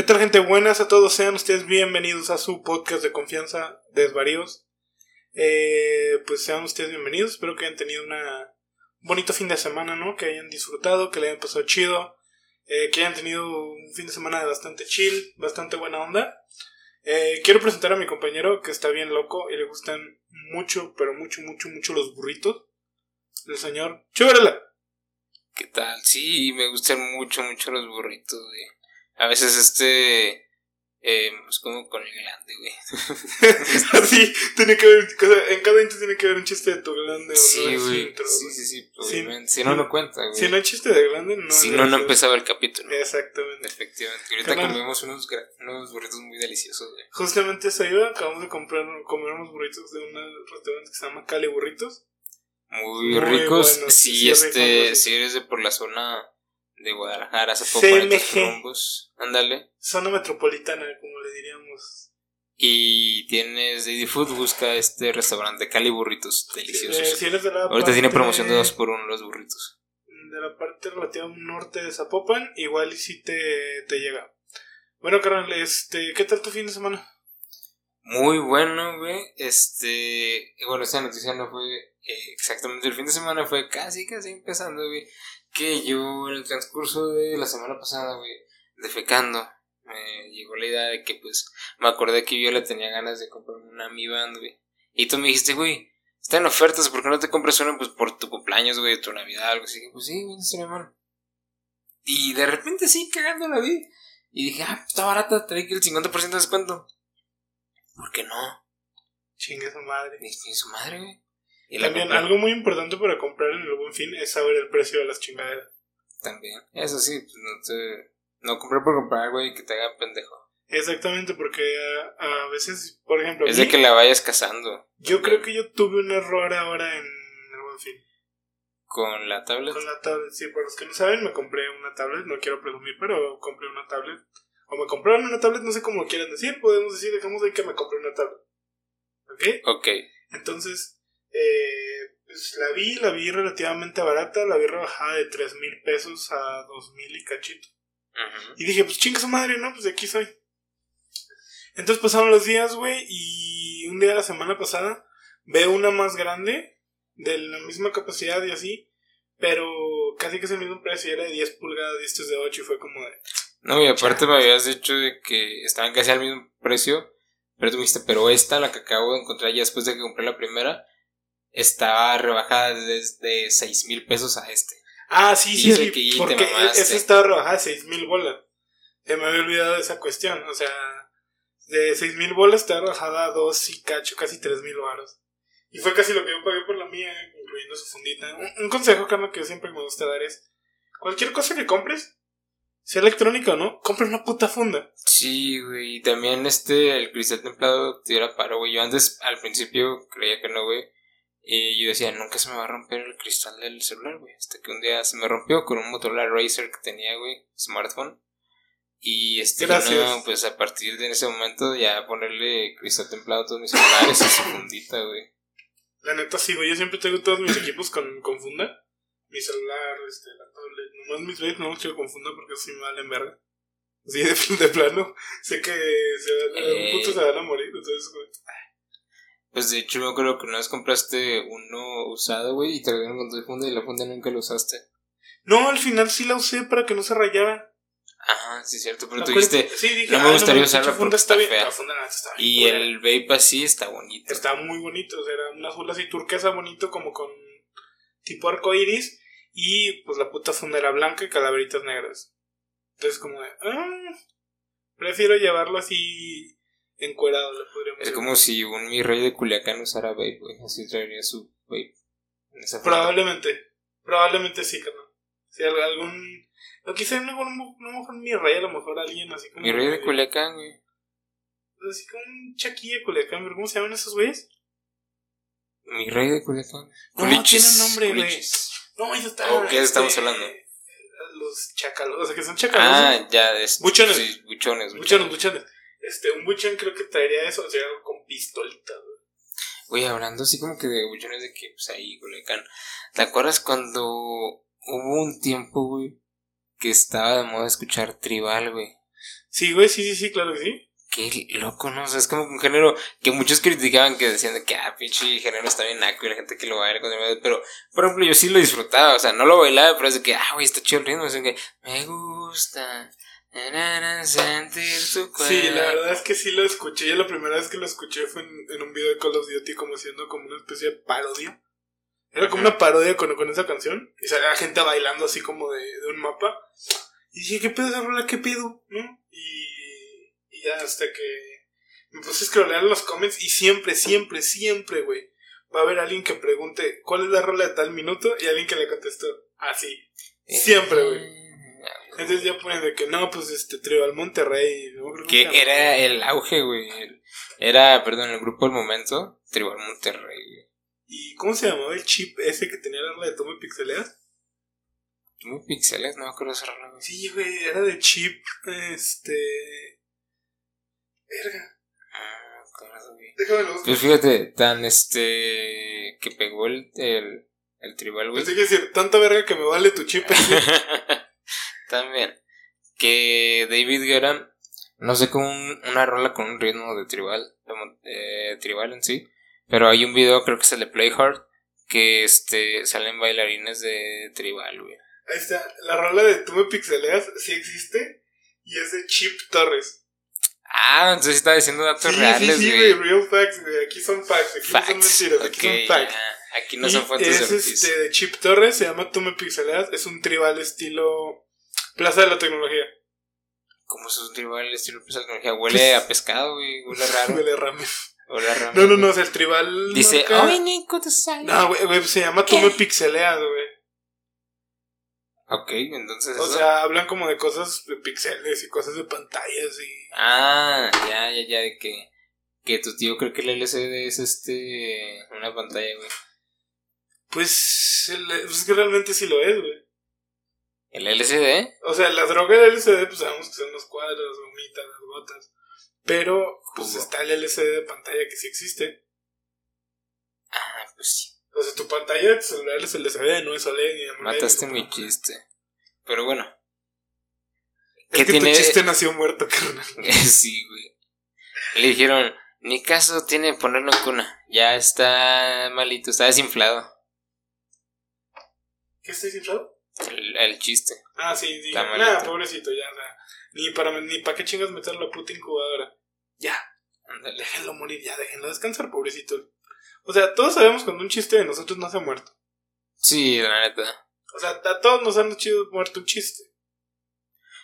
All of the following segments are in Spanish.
¿Qué tal, gente? Buenas a todos. Sean ustedes bienvenidos a su podcast de confianza, Desvaríos. Eh, pues sean ustedes bienvenidos. Espero que hayan tenido una un bonito fin de semana, ¿no? Que hayan disfrutado, que le hayan pasado chido. eh, que hayan tenido un fin de semana bastante chill, bastante buena onda. Eh, quiero presentar a mi compañero que está bien loco y le gustan mucho, pero mucho, mucho, mucho los burritos. El señor Chúbrala. ¿Qué tal? Sí, me gustan mucho, mucho los burritos, güey. A veces este... Eh, es como con el glande, güey. Así, tiene que haber, en cada intro tiene que haber un chiste de tu glande o Sí, güey. intro, Sí, sí, sí, Sí. obviamente. Si no, no cuenta, güey. Si no hay chiste de glande, no. Si no, no empezaba el capítulo. Exactamente. Efectivamente. Y ahorita Carnal. comemos unos, unos burritos muy deliciosos, güey. Justamente eso iba, acabamos de comprar, comer unos burritos de un restaurante que se llama Cali Burritos. Muy, Muy ricos. buenos, Si sí, este, sí. si eres de por la zona de Guadalajara, Zapopan, CMG. estos rumbos, ándale. Zona metropolitana, como le diríamos. Y tienes Didi Food, busca este restaurante Cali Burritos, deliciosos. Eh, si de Ahorita tiene promoción de 2 por 1 los burritos. De la parte relativa norte de Zapopan, igual y si te, te llega. Bueno, carnal, este, ¿qué tal tu fin de semana? Muy bueno, güey. Este. Bueno, esta noticia no fue eh, exactamente el fin de semana, fue casi, casi empezando, güey. Que yo en el transcurso de la semana pasada, güey, defecando, me llegó la idea de que, pues, me acordé que yo le tenía ganas de comprarme una Mi Band, güey. Y tú me dijiste, güey, está en ofertas, ¿por qué no te compras una, pues, por tu cumpleaños, güey, tu Navidad, algo así? Pues sí, güey, no estaría mal. Y de repente sí, cagando la vi. Y dije, ah, está barata, trae que el 50% de descuento. ¿Por qué no? Chingue su madre. Ni su madre, güey. Y También, algo muy importante para comprar en el buen fin es saber el precio de las chingaderas. También. Eso sí, pues no te. No comprar por comprar, güey, que te haga pendejo. Exactamente, porque a, a veces, por ejemplo, Es de que la vayas cazando. yo creo que yo tuve un error ahora en el buen fin. Con la tablet. Con la tablet, sí, para los que no saben, me compré una tablet, no quiero presumir, pero compré una tablet. O me compraron una tablet, no sé cómo lo quieran decir, podemos decir, dejamos de que me compré una tablet. ¿Ok? Ok. Entonces, eh, pues la vi, la vi relativamente barata, la vi rebajada de 3 mil pesos a 2 mil y cachito. Ujú. Y dije, pues chinga su madre, ¿no? Pues de aquí soy. Entonces pasaron los días, güey, y un día de la semana pasada veo una más grande, de la misma capacidad y así, pero casi que es el mismo precio, era de 10 pulgadas y esto es de 8 y fue como de... No, y aparte me habías dicho de que estaban casi al mismo precio. Pero tú me dijiste, pero esta, la que acabo de encontrar ya después de que compré la primera, estaba rebajada desde 6 mil pesos a este. Ah, sí, sí, porque mamaste. esa estaba rebajada de 6 mil bolas. Se me había olvidado de esa cuestión, o sea, de 6 mil bolas estaba rebajada a 2 y cacho, casi 3 mil baros. Y fue casi lo que yo pagué por la mía, incluyendo su fundita. Un, un consejo, Carlos, que siempre me gusta dar es, cualquier cosa que compres, sea electrónica o no, compra una puta funda. Sí, güey. Y también este, el cristal templado te diera paro, güey. Yo antes, al principio, creía que no, güey. Y yo decía, nunca se me va a romper el cristal del celular, güey. Hasta que un día se me rompió con un Motorola Racer que tenía, güey, smartphone. Y este, no, pues a partir de ese momento ya ponerle cristal templado a todos mis celulares y su fundita, güey. La neta sí, güey, yo siempre tengo todos mis equipos con, con funda. Mi celular, este, la tablet, nomás mis leds no los quiero con funda porque así me valen verga. Así de, de plano, sé que se van, Eh. un punto se van a morir, entonces, güey. Pues de hecho, me acuerdo que una vez compraste uno usado, güey, y te lo dieron con tu funda y la funda nunca lo usaste. No, al final sí la usé para que no se rayara. Ajá, sí, es cierto. Pero ¿Te tú dijiste, sí, dije, no me "Ay, gustaría la usarla pinche funda está bien. fea. La funda la está bien y el vape así está bonito. Está muy bonito, o sea, era un azul así turquesa bonito como con tipo arco iris y pues la puta funda era blanca y calaveritas negras. Entonces como de, ah, prefiero llevarlo así encuerado, le podríamos Es decir. como si un mi rey de Culiacán usara vape, güey. Así traería su vape. En esa funda. Probablemente, probablemente sí, carnal. Si al- algún, o quizá no, no, no, mejor mi rey, a lo mejor alguien así como... Mi rey de Culiacán, güey. Así como un chaquilla de Culiacán, pero ¿cómo se llaman esos güeyes? Mi rey de Culiacán. No, tiene un nombre, güey. No, ya está. ¿O qué estamos hablando? Los chacalos, o sea, que son chacalos. Ah, ya. Es, Buchones. Sí, buchones. buchones, buchones. Este, un buchón creo que traería eso, o sea, algo con pistolita, güey. Güey, hablando así como que de buchones de que, pues ahí, Culiacán. ¿Te acuerdas cuando hubo un tiempo, güey, que estaba de moda escuchar tribal, güey? Sí, güey, sí, sí, sí, claro que sí. Qué loco, ¿no? O sea, es como un género que muchos criticaban que decían de que, ah, pinche género está bien naco y la gente que lo baila con el Pero, por ejemplo, yo sí lo disfrutaba, o sea, no lo bailaba, pero es de que, ah, güey, está chido el ritmo, es de que, me gusta. Sentir tu cuerpo. Sí, la verdad es que sí lo escuché. Yo la primera vez que lo escuché fue en, en un video de Call of Duty como siendo como una especie de parodia. Era como una parodia con, con esa canción. Y salía gente bailando así como de, de un mapa. Y dije, ¿qué pedo esa rola? ¿Qué pedo? ¿No? Y, y ya hasta que me puse a scrollear los comments y siempre, siempre, siempre, güey. Va a haber alguien que pregunte, ¿cuál es la rola de tal minuto? Y alguien que le contestó, así. Siempre, güey. Entonces ya ponen de que no, pues este Tribal Monterrey. Que era el auge, güey. Era, perdón, el grupo del momento, Tribal Monterrey, güey. ¿Y cómo se llamaba el chip ese que tenía la rola de Tome Pixeleas? Muy pixeles, no me acuerdo esa güey. Sí, güey, era de chip. Este. Verga. Ah, acuerdo, güey. Déjame lo busco. Pues fíjate, tan este. que pegó el, el, el tribal, güey. Pensé que decir, tanta verga que me vale tu chip. También. Que David Guerra no sé con un- una rola con un ritmo de tribal, de eh, tribal en sí. Pero hay un video, creo que es el de Play Hard, que este salen bailarines de tribal, güey. Ahí está. La rola de Tú me pixeleas sí existe. Y es de Chip Torres. Ah, entonces está diciendo datos Sí, reales, sí, sí, güey. Real facts, güey. Aquí son facts. Aquí no son Facts. mentiras. Aquí Ok, son facts. ya. Aquí no Y son fuentes es de este de Chip Torres, se llama Tú me pixeleas, es un tribal estilo Plaza de la Tecnología. Como es un tribal estilo de tecnología. Huele a pescado, güey. Huele raro. Huele a rames. Huele a. No, no, no, o sea, el tribal Dice, marca- ay, Nico, te sale. No, güey, güey, se llama Tú me pixeleas, güey. Ok, entonces. O eso- sea, hablan como de cosas de pixeles y cosas de pantallas y... Ah, ya, ya, ya, de que. Que tu tío cree que el LCD es este. Una pantalla, güey. Pues, el- pues es que realmente sí lo es, güey. ¿El LCD? O sea, la droga del LCD, pues sabemos que son los cuadros, gomitas, las gotas. Pero, pues Jugo. está el LCD de pantalla que sí existe. Ah, pues sí. O sea, tu pantalla de tu celular es LCD, no es OLED ni AMOLED, Mataste mi chiste. Pero bueno. Es ¿Qué que tiene- tu chiste nació muerto, carnal. sí, güey. Le dijeron, ni caso tiene ponerlo en cuna. Ya está malito, está desinflado. ¿Qué está inflado? El, el chiste. Ah, sí, sí. Está Nada, pobrecito, ya, sea. Ni para, ni para qué chingas meter la puta incubadora. Ya, Ándale. déjenlo morir, ya, déjenlo descansar, pobrecito. O sea, todos sabemos cuando un chiste de nosotros no se ha muerto. Sí, la neta. O sea, a todos nos han hecho muerto un chiste.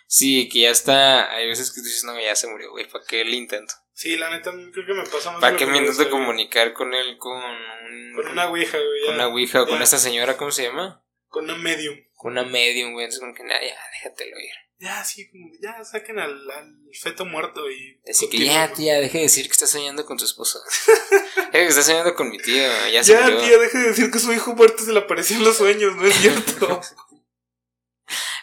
Sí, que ya está. Hay veces que tú dices, no, ya se murió, güey. ¿Para qué el intento? Sí, la neta, creo que me pasa más. ¿Para qué me intento comunicar con él con un. Con una ouija, güey. con ya. una ouija o con ya. esta señora, ¿cómo se llama? Con una medium. Una medium, güey. Entonces, como que nada, ya, déjatelo ir. Ya, sí, como ya saquen al, al feto muerto y. Así que ya, tía, deje de decir que está soñando con tu esposo. Deje que está soñando con mi tío. Ya se Ya, murió. tía, deje de decir que su hijo muerto se le apareció en los sueños, no es cierto.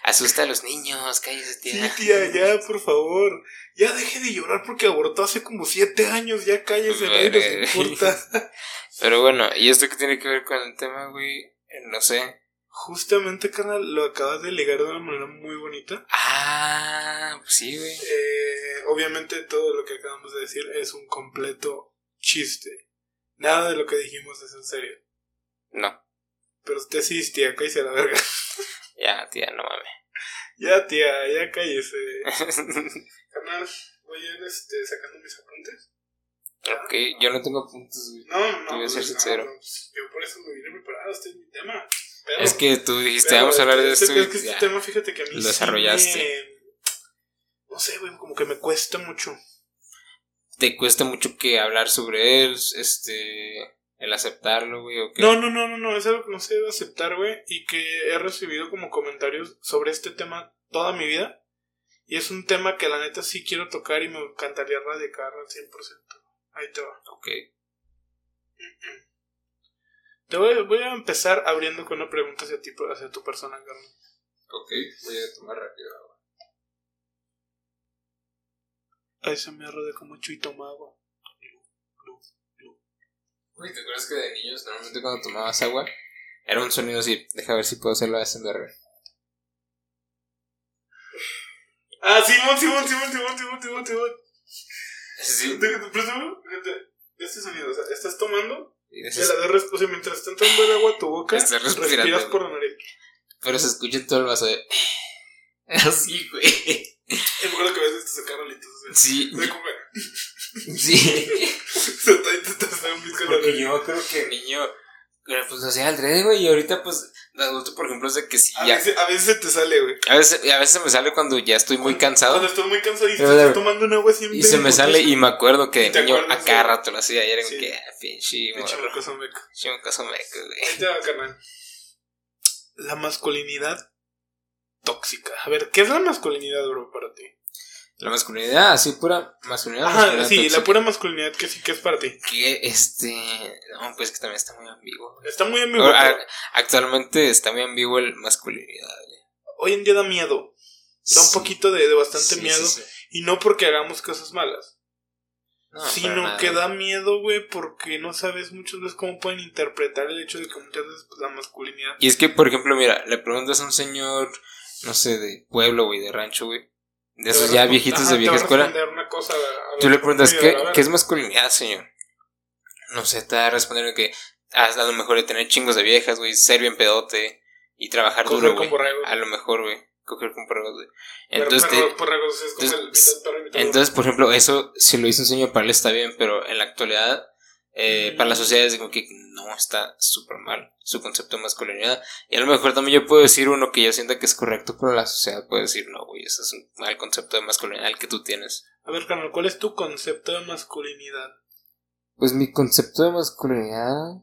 Asusta a los niños, cállese, sí, tía. tía, ya, por favor. Ya deje de llorar porque abortó hace como siete años, ya cállese, nadie nos importa. Pero bueno, ¿y esto qué tiene que ver con el tema, güey? Eh, No sé. Justamente, carnal, lo acabas de ligar de una manera muy bonita. Ah, pues sí, güey. Eh, obviamente todo lo que acabamos de decir es un completo chiste. Nada de lo que dijimos es en serio. No, Pero usted sí, tía, cállese a la verga. ya, tía, no mames. ya, tía, ya cállese. Carnal, voy a ir este, sacando mis apuntes. ok, yo no tengo güey. No, no, Te voy a ser pues, sincero. no, pues, yo por eso me vine preparado, este es mi tema. Pero, Es que tú dijiste, pero vamos a hablar de este- esto. Es que este ya. tema, fíjate que a mí Lo sí desarrollaste. me- No sé, güey, como que me cuesta mucho. Te cuesta mucho que hablar sobre él, este, el aceptarlo, güey, o qué. No, no, no, no, no, es algo que no sé aceptar, güey, y que he recibido como comentarios sobre este tema toda mi vida. Y es un tema que la neta sí quiero tocar y me encantaría radicar al 100%. Ahí te va. Ok. Te voy, voy a empezar abriendo con una pregunta hacia ti, hacia tu persona, carnal. Ok, voy a tomar rápido agua. Ay, se me arrodé como chuito mago. Güey, ¿te acuerdas que de niños normalmente cuando tomabas agua era un sonido así? Deja ver si puedo hacerlo a SMR. Ah, Simón, Simón, Simón, Simón, Simón, Simón, Simón. Sí. Este sonido, o sea, estás tomando Dices- a la vez, o sea, mientras está entrando el agua a tu boca, Estás respirando, respiras por la nariz. Pero se escucha todo el vaso de. Así, güey. Me acuerdo que a veces te sacaron litos, o sea, Sí, de como, sí. se te, te, te un pisco en la Porque nariz. yo creo que niño. Pero, Pues hacía al dread, güey. Y ahorita, pues, de adulto, por ejemplo, es de que sí, A ya. veces, a veces se te sale, güey. A veces, a veces se me sale cuando ya estoy muy Cuando cansado. estás muy cansado y pero- tomando un agua siempre. Y se me sale y me acuerdo que de niño a cada rato lo hacía. Era como Sí. que, ah, pinche, Pinche mocoso meco. Pinche mocoso meco, güey. Va, carnal. La masculinidad tóxica. A ver, ¿qué es la masculinidad, bro, para ti? La masculinidad, así pura masculinidad. Ajá, masculinidad sí, la pura masculinidad que sí que es para ti. Que este. No, pues que también está muy ambiguo. Está muy amigo. Ahora, a- actualmente está muy ambiguo el masculinidad, güey. Hoy en día da miedo. Da un poquito de, de bastante Sí, miedo. sí. Y no porque hagamos cosas malas. No, sino que da miedo, güey, porque no sabes muchas veces cómo pueden interpretar el hecho de que muchas veces pues, la masculinidad. Y es que, por ejemplo, mira, le preguntas a un señor, no sé, de pueblo, güey, de rancho, güey. De esos ya viejitos Ajá, de vieja escuela. una cosa a- a Tú le preguntas, ¿qué. ¿qué es masculinidad, señor? No sé, te va a responder que has a lo mejor de tener chingos de viejas, güey, ser bien pedote y trabajar Coger duro, güey. A lo mejor, güey, coger con borregos, güey. Entonces, te- entonces- entonces, por ejemplo, eso, si lo hizo un señor para él está bien, pero en la actualidad, eh, para la sociedad es como que no está súper mal su concepto de masculinidad. Y a lo mejor también yo puedo decir uno que yo sienta que es correcto, pero la sociedad puede decir, no, güey, ese es un mal concepto de masculinidad el que tú tienes. A ver, carnal, ¿cuál es tu concepto de masculinidad? Pues mi concepto de masculinidad.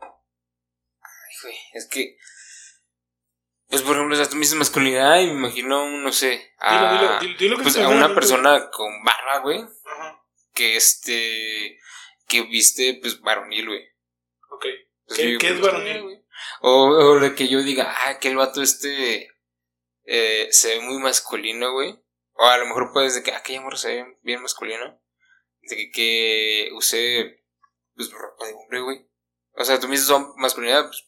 Ay, güey, es que. Pues por ejemplo, o sea, tú me dices masculinidad y me imagino, un, no sé, a, Dilo, dilo, dilo, dilo que pues a una persona con barba, güey, Ajá, que este. que viste, pues varonil, güey. ok. Pues, ¿Qué- yo qué digo, es varonil? güey. O, o de que yo diga, ah, que el vato este. eh, se ve muy masculino, güey. O a lo mejor puedes de que, ah, que ya se ve bien masculino. De que, que use, pues, ropa de hombre, güey. O sea, tú me dices masculinidad, pues,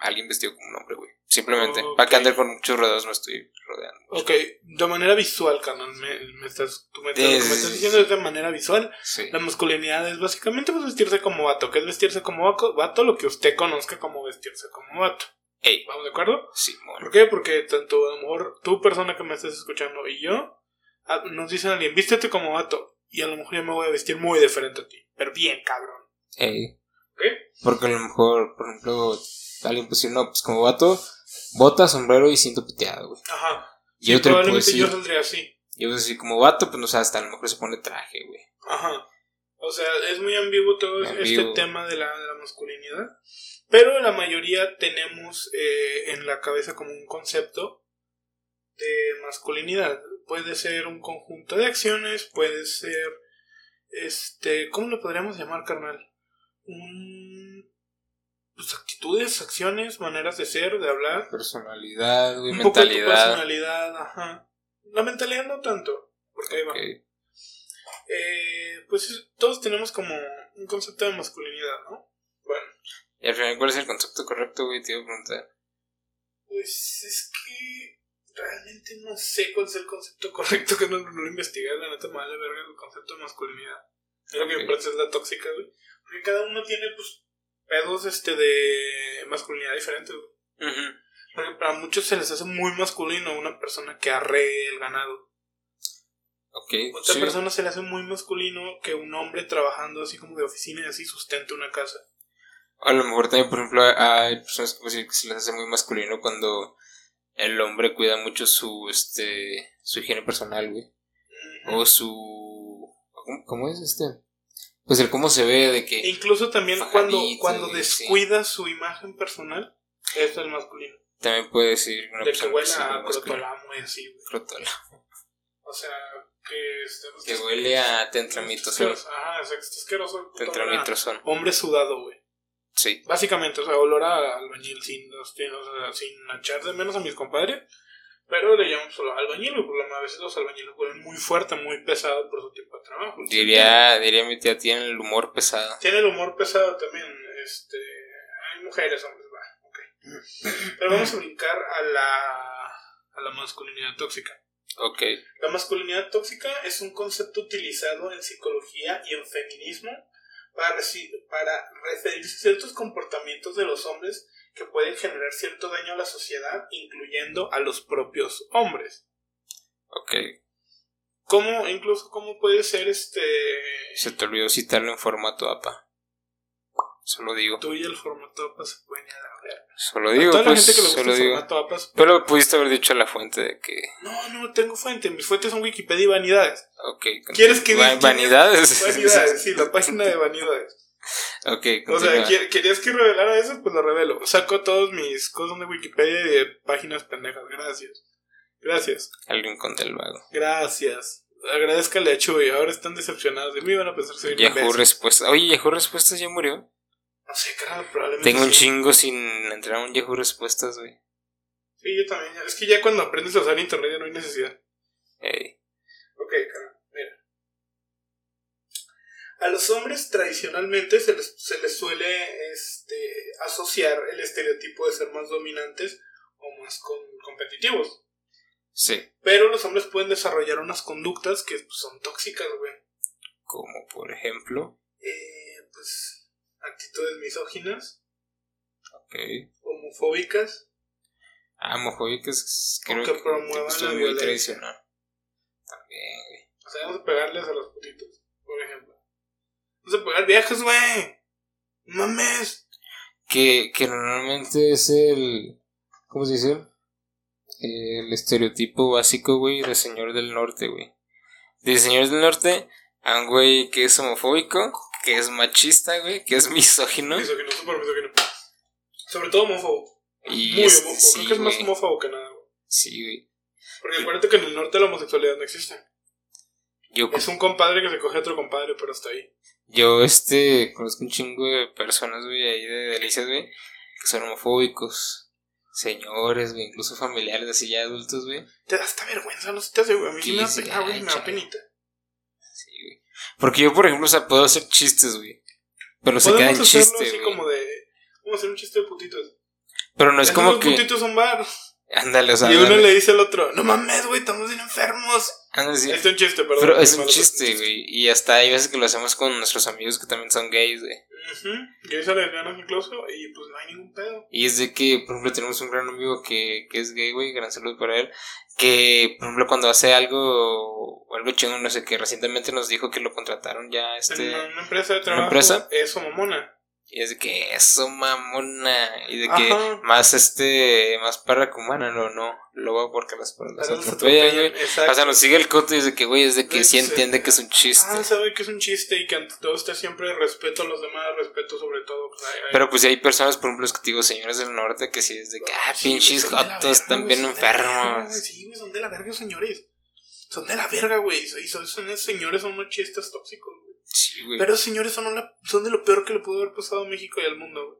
alguien vestido como un hombre, güey. Simplemente. Ok. Para que andar con muchos rodeos me estoy rodeando. Ok, de manera visual, carnal, me, me estás, tú me, que me estás diciendo es de manera visual. Sí. La masculinidad es básicamente pues, vestirse como vato. ¿Qué es vestirse como vato? Lo que usted conozca como vestirse como vato. Ey, ¿Vamos de acuerdo? sí, bueno. ¿Por qué? Porque tanto a lo mejor tú, persona que me estás escuchando, y yo, ah, nos dicen a alguien, vístete como vato. Y a lo mejor yo me voy a vestir muy diferente a ti. Pero bien, cabrón. Ey. ¿Ok? Porque a lo mejor, por ejemplo, alguien puede decir, no, pues como vato, bota, sombrero y cinto piteado, güey. Ajá. Y Sí, probablemente decir, yo saldría así. yo voy a decir como vato, pues no sé, hasta a lo mejor se pone traje, güey. Aja. O sea, es muy ambiguo todo este tema de la, de la masculinidad. Pero la mayoría tenemos eh, en la cabeza como un concepto de masculinidad. Puede ser un conjunto de acciones, puede ser, este, ¿cómo lo podríamos llamar, carnal? Un, pues actitudes, acciones, maneras de ser, de hablar. Personalidad, güey, un poco mentalidad. personalidad, ajá. La mentalidad no tanto, porque ahí va. Eh, pues todos tenemos como un concepto de masculinidad, ¿no? Bueno, Y al final, ¿cuál es el concepto correcto, güey? Te iba a preguntar. pues es que realmente no sé cuál es el concepto correcto que no, no lo investigué, la neta me vale verga el concepto de masculinidad. Es lo que me parece es la tóxica, güey. Porque cada uno tiene, pues, pedos este de masculinidad diferentes. Ujú. Porque para muchos se les hace muy masculino una persona que arree el ganado. Ok, Otra sí. persona se le hace muy masculino que un hombre trabajando así como de oficina y así sustente una casa. A lo mejor también, por ejemplo, hay personas que se les hace muy masculino cuando el hombre cuida mucho su, este, su higiene personal, güey. O su... ¿Cómo, cómo es este? Pues el cómo se ve de que... E incluso también cuando, cuando sí. descuida su imagen personal, eso es el masculino. También puede decir una de que huele a crotolamo y así. O sea, que este, Que huele a tentramitosol. Ajá, o sea, que está asqueroso. Tentramitosol. Hombre sudado, güey. Sí. Básicamente, o sea, olor a albañil sin, sin, o sea, sin echar de menos a mis compadres. Pero le llamamos solo albañil, güey, porque a veces los albañiles huelen muy fuerte, muy pesado por su tipo de trabajo. Diría, diría mi tía, tiene el humor pesado. Tiene el humor pesado también. Este, hay mujeres, hombres, va, ok. Pero vamos a brincar a la, a la masculinidad tóxica. Ok. La masculinidad tóxica es un concepto utilizado en psicología y en feminismo para, para referirse a ciertos comportamientos de los hombres que pueden generar cierto daño a la sociedad, incluyendo a los propios hombres. Ok. ¿Cómo, incluso, cómo puede ser este... Se te olvidó citarlo en formato APA. Solo digo. Tú y el formato APA se pueden ir a la verga. Solo digo, toda la pues. gente que le gusta Solo el digo. formato APA... se- Pero pudiste haber dicho la fuente de que. No, no tengo fuente. Mis fuentes son Wikipedia y vanidades. Ok. ¿Quieres que diga- Vanidades. Vanidades, sí, la página de vanidades. ok, O sea, continúa. ¿qui- ¿querías que revelara eso? Pues lo revelo. Saco todos mis cosas de Wikipedia y de páginas pendejas. Gracias. Gracias. El rincón del vago. Gracias. Agradezcale a Chuy. Ahora están decepcionados de mí. Van a pensar que soy Yahoo imbécil. Respuestas. Oye, Yahoo Respuestas ya murió. No sé, carnal, probablemente. Tengo un sí. chingo sin entrar a un Yahoo Respuestas, güey. Sí, yo también. Es que ya cuando aprendes a usar internet ya no hay necesidad. Ey. Ok, mira. A los hombres tradicionalmente se les, se les suele este, asociar el estereotipo de ser más dominantes o más con- competitivos. Sí. Pero los hombres pueden desarrollar unas conductas que pues, son tóxicas, güey. Como por ejemplo. Eh, pues actitudes misóginas, Ok. homofóbicas. Ah, homofóbicas. Creo que que, promuevan que la muy violencia. tradicional. También, güey. O sea, vamos a pegarles a los putitos, por ejemplo. Vamos a pegar viejas, güey. Mames. Que, que normalmente es el. ¿Cómo se dice? El estereotipo básico, güey, del señor del norte, güey. De señores del norte a un güey que es homofóbico, que es machista, güey, que es misógino. Misógino, súper misógino. Sobre todo homófobo. Y Muy es- homófobo. sí, Creo que es más güey. homófobo que nada, güey. Sí, güey. Porque acuérdate que en el norte la homosexualidad no existe. Yo, Es un compadre que se coge a otro compadre, pero hasta ahí. Yo, este, conozco un chingo de personas, güey, ahí de delicias, güey, que son homofóbicos. Señores, güey, incluso familiares, así ya adultos, güey. Te da hasta vergüenza, no hace, güey. A mí sí, me da sí, pena, güey. Me da penita. Sí, güey. Porque yo, por ejemplo, o sea, puedo hacer chistes, güey. Pero se queda en Podemos hacerlo chiste, así güey. como de. Vamos a hacer un chiste de putitos. Pero no es como que. putitos son bar. Ándale, o sea. y uno ándale. le dice al otro, no mames, güey, estamos bien enfermos. Ándale, sí. Es un chiste, perdón. Pero es un chiste, güey. Y hasta hay veces que lo hacemos con nuestros amigos que también son gays, güey. Ujú. Gays a lesbianas incluso, y pues no hay ningún pedo. Y es de que, por ejemplo, tenemos un gran amigo que, que es gay, güey. Gran saludo para él. Que, por ejemplo, cuando hace algo, algo chingón, no sé, que recientemente nos dijo que lo contrataron ya, este. una, una empresa de trabajo. empresa? Eso, mamona. Y es de que eso, mamona. Y de que Ajá. más, este, más perra que humana, no, no. Luego porque las los atropellan, güey. O sea, nos sigue el coto y es de que, güey, es de que sí eh, entiende que es un chiste. Ah, sabe que es un chiste y que ante todo está siempre respeto a los demás, respeto sobre todo. pues. Pero pues hay personas, por ejemplo, los que digo, señores del norte, que sí es de que, ah, Sí, pinches jotos, están bien enfermos. Sí, güey, son de la verga, señores. Son de la verga, güey. Y son, son esos señores, son unos chistes tóxicos, güey. Sí, güey. Pero señores son, una- son de lo peor que le pudo haber pasado a México y al mundo, güey.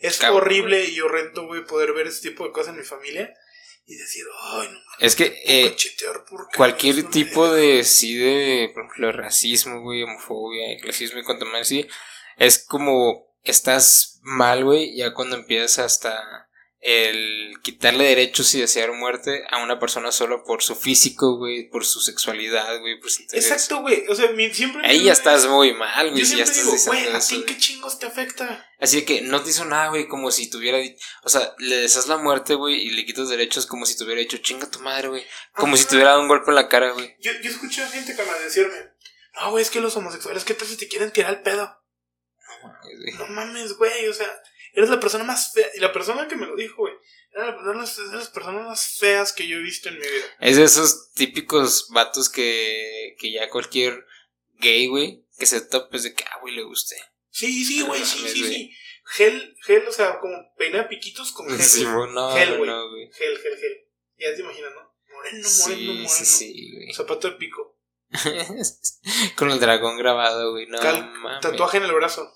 Es Cabrón, horrible y horrendo, güey, poder ver ese tipo de cosas en mi familia y decir, ay, no Es que eh, cualquier tipo verga". de, sí, de, por ejemplo, racismo, güey, homofobia, clasismo y cuanto más así, es como, estás mal, güey, ya cuando empiezas hasta el quitarle derechos y desear muerte a una persona solo por su físico, güey, por su sexualidad, güey, por su interés. Exacto, güey. O sea, mi- siempre. Ahí ya estás muy mal, güey, Yo si ya estás digo, güey, ¿a ti qué chingos te afecta? Así que no te hizo nada, güey, como si tuviera. O sea, le deseas la muerte, güey, y le quitas derechos como si te hubiera dicho chinga tu madre, güey. Como si Ajá. te hubiera dado un golpe en la cara, güey. Yo, yo escuché a gente me decirme, no, güey, es que los homosexuales, ¿qué tal si te quieren tirar el pedo? No mames, güey. No mames, güey, o sea, eres la persona más fea. Y la persona que me lo dijo, güey, era de las, de las personas más feas que yo he visto en mi vida. Es de esos típicos vatos que, que ya cualquier gay, güey, que se tope es de que, ah, güey, le guste. Sí, sí, güey, sí, sí, sí. Gel, gel, o sea, como peina piquitos con gel. Sí, güey. no, Gel, güey. no. Gel, gel, gel. Ya te imaginas, ¿no? Moreno, moreno, Sí, moreno. sí, sí, güey. Zapato de pico. Con el dragón grabado, güey, no Cal- mames. tatuaje en el brazo.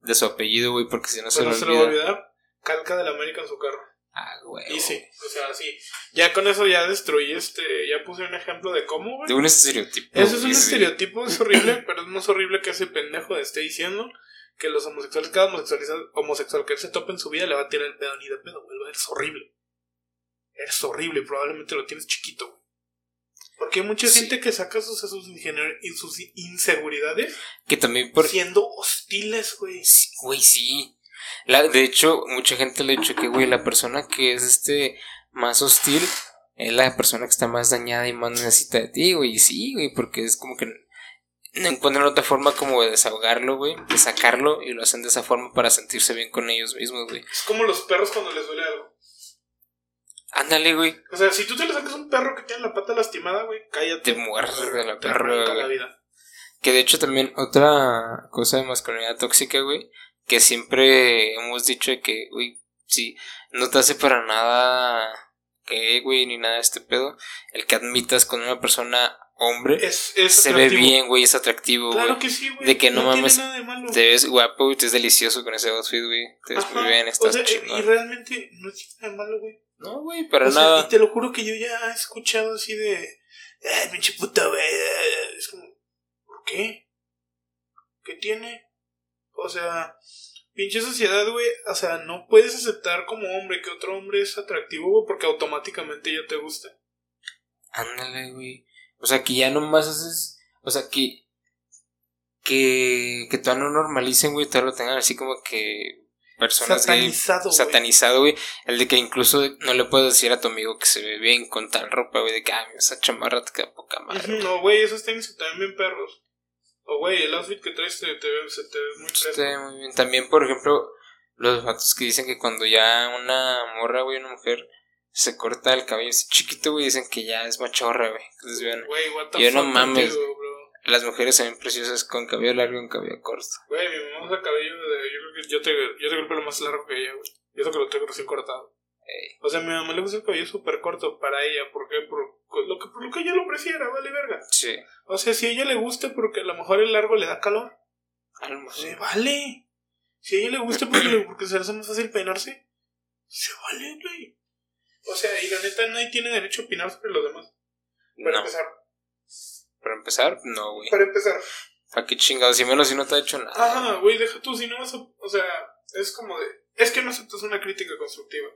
De su apellido, güey, porque si no se lo no se lo va a olvida. olvidar. Calca del América en su carro. Ah, güey. Y sí, o sea, sí. Ya con eso ya destruí este. Ya puse un ejemplo de cómo, güey. De un estereotipo. Eso es un sí. estereotipo, es horrible, pero es más horrible que ese pendejo esté diciendo que los homosexuales, cada homosexual, homosexual que él se tope en su vida le va a tirar el pedo ni de pedo, güey. Es horrible. eres horrible y probablemente lo tienes chiquito, güey. Porque hay mucha gente que saca sus, sus, sus inseguridades. Que también por... Siendo hostiles, güey. Güey, sí. La, de hecho, mucha gente le ha dicho que, güey, la persona que es este más hostil es la persona que está más dañada y más necesita de ti, güey. Y sí, güey, porque es como que no encuentran otra forma como de desahogarlo, güey, de sacarlo y lo hacen de esa forma para sentirse bien con ellos mismos, güey. Es como los perros cuando les duele algo. Ándale, güey. O sea, si tú te le sacas un perro que tiene la pata lastimada, güey, cállate. Te mueres de la perra, güey. Que de hecho también otra cosa de masculinidad tóxica, güey, que siempre hemos dicho que, güey, sí, no te hace para nada que, güey, ni nada de este pedo, el que admitas con una persona hombre es, es se ve bien, güey, es atractivo, Claro que sí, güey. De que no, mames, tiene nada de malo. te ves guapo, güey, te ves delicioso con ese outfit, güey. Te ves muy bien, estás o sea, chingón. Y realmente no tiene nada de malo, güey. No, güey, para o sea, nada. y te lo juro que yo ya he escuchado así de. Ay, pinche puta, güey. Es como. ¿Por qué? ¿Qué tiene? O sea. Pinche sociedad, güey. O sea, no puedes aceptar como hombre que otro hombre es atractivo, güey, porque automáticamente ya te gusta. Ándale, güey. O sea, que ya nomás haces. O sea, que. Que. Que todavía no normalicen, güey. Todavía lo tengan así como que. Personas satanizado, gay. Satanizado, güey. El de que incluso no le puedes decir a tu amigo que se ve bien con tal ropa, güey. De que, ah, esa chamarra te queda poca madre. No, güey, esos tenis también bien perros. O, güey, el outfit que traes te, te, se te ve muy fresco. Sí, muy bien. También, por ejemplo, los vatos que dicen que cuando ya una morra, güey, una mujer se corta el cabello así chiquito, güey, dicen que ya es machorra, güey. Entonces, vean, Güey, what the yo no mames. contigo. Las mujeres se ven preciosas con cabello largo y con cabello corto. Güey, mi mamá usa cabello de. Yo te, yo tengo el pelo más largo que ella, güey. Yo creo que lo tengo recién cortado. Ey. O sea, mi mamá le gusta el cabello súper corto para ella. ¿Por qué? Por lo, que, por lo que ella lo prefiera, vale verga. Sí. O sea, si a ella le gusta porque a lo mejor el largo le da calor. Algo Se vale. Si a ella le gusta porque, porque se le hace más fácil peinarse. Se vale, güey. O sea, y la neta nadie tiene derecho a opinar sobre los demás. Para No. empezar. Para empezar, no, güey. Para empezar. ¿Para qué chingados? Y menos si no te ha hecho nada. Ajá, güey, deja tú, si no vas a... O sea, es como de... Es que no aceptas una crítica constructiva.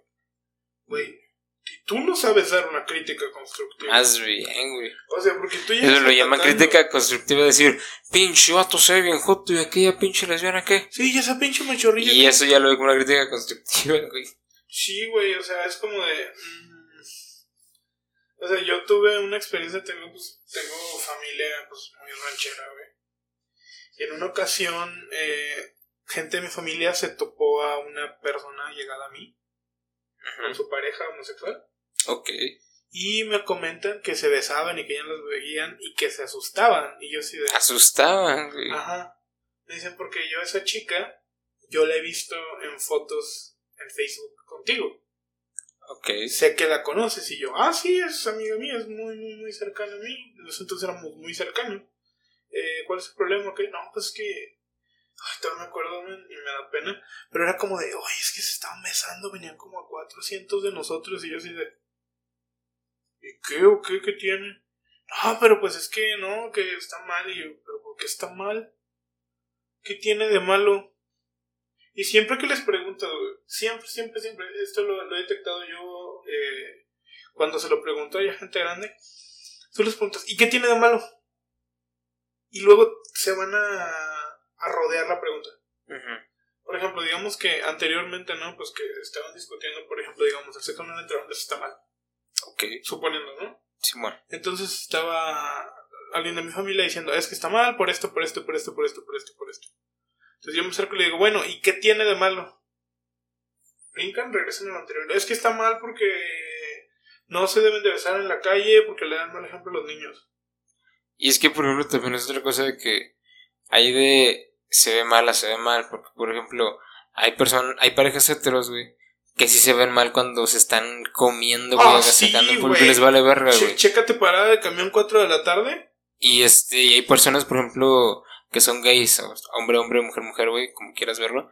Güey, si tú no sabes dar una crítica constructiva. Más bien, güey. O sea, porque tú ya... Eso lo llaman crítica constructiva, decir, pinche vato se ve bien joto y aquella pinche lesbiana, ¿qué? Sí, ya esa pinche machorrilla. Y que- eso ya lo veo como una crítica constructiva, güey. Sí, güey, o sea, es como de... mm, o sea, yo tuve una experiencia, tengo, pues, tengo familia pues, muy ranchera, güey. En una ocasión, eh, gente de mi familia se topó a una persona llegada a mí, con su pareja homosexual. Ok. Y me comentan que se besaban y que ya los veían y que se asustaban. Y yo de... Asustaban, güey. Ajá. Me dicen porque yo a esa chica, yo la he visto en fotos en Facebook contigo. Ok. Sé que la conoces y yo, ah, sí, es amiga mía, es muy, muy, muy cercana a mí. Nosotros entonces éramos muy cercanos. ¿Cuál es el problema? Ok, no, pues es que... Ay, todavía me acuerdo y me da pena. Pero era como de, oye, es que se estaban besando, venían como a 400 de nosotros y yo así de... ¿Y qué o qué? ¿Qué tiene? No, pero pues es que no, que está mal. Y yo, ¿pero por qué está mal? ¿Qué tiene de malo? Y siempre que les pregunto, siempre, siempre, siempre, esto lo, lo he detectado yo eh, cuando se lo pregunto a gente grande, tú les preguntas, ¿y qué tiene de malo? Y luego se van a, a rodear la pregunta. Por ejemplo, digamos que anteriormente, ¿no? Pues que estaban discutiendo, por ejemplo, digamos, el sexo no entre hombres está mal, Ok. suponiendo, ¿no? Simón. Entonces estaba alguien de mi familia diciendo, es que está mal por esto, por esto, por esto, por esto, por esto, por esto. Entonces yo me acerco y le digo, bueno, ¿y qué tiene de malo? Brincan, regresan a lo anterior. Es que está mal porque no se deben de besar en la calle porque le dan mal ejemplo a los niños. Y es que, por ejemplo, también es otra cosa de que hay de se ve mala, se ve mal, porque, por ejemplo, hay personas, hay parejas heteros, güey, que sí se ven mal cuando se están comiendo, güey, Ah, sacando sí, porque les vale verga, güey. chécate parada de camión 4 de la tarde. Y este, y hay personas, por ejemplo, que son gays, hombre, hombre, mujer, mujer, güey, como quieras verlo,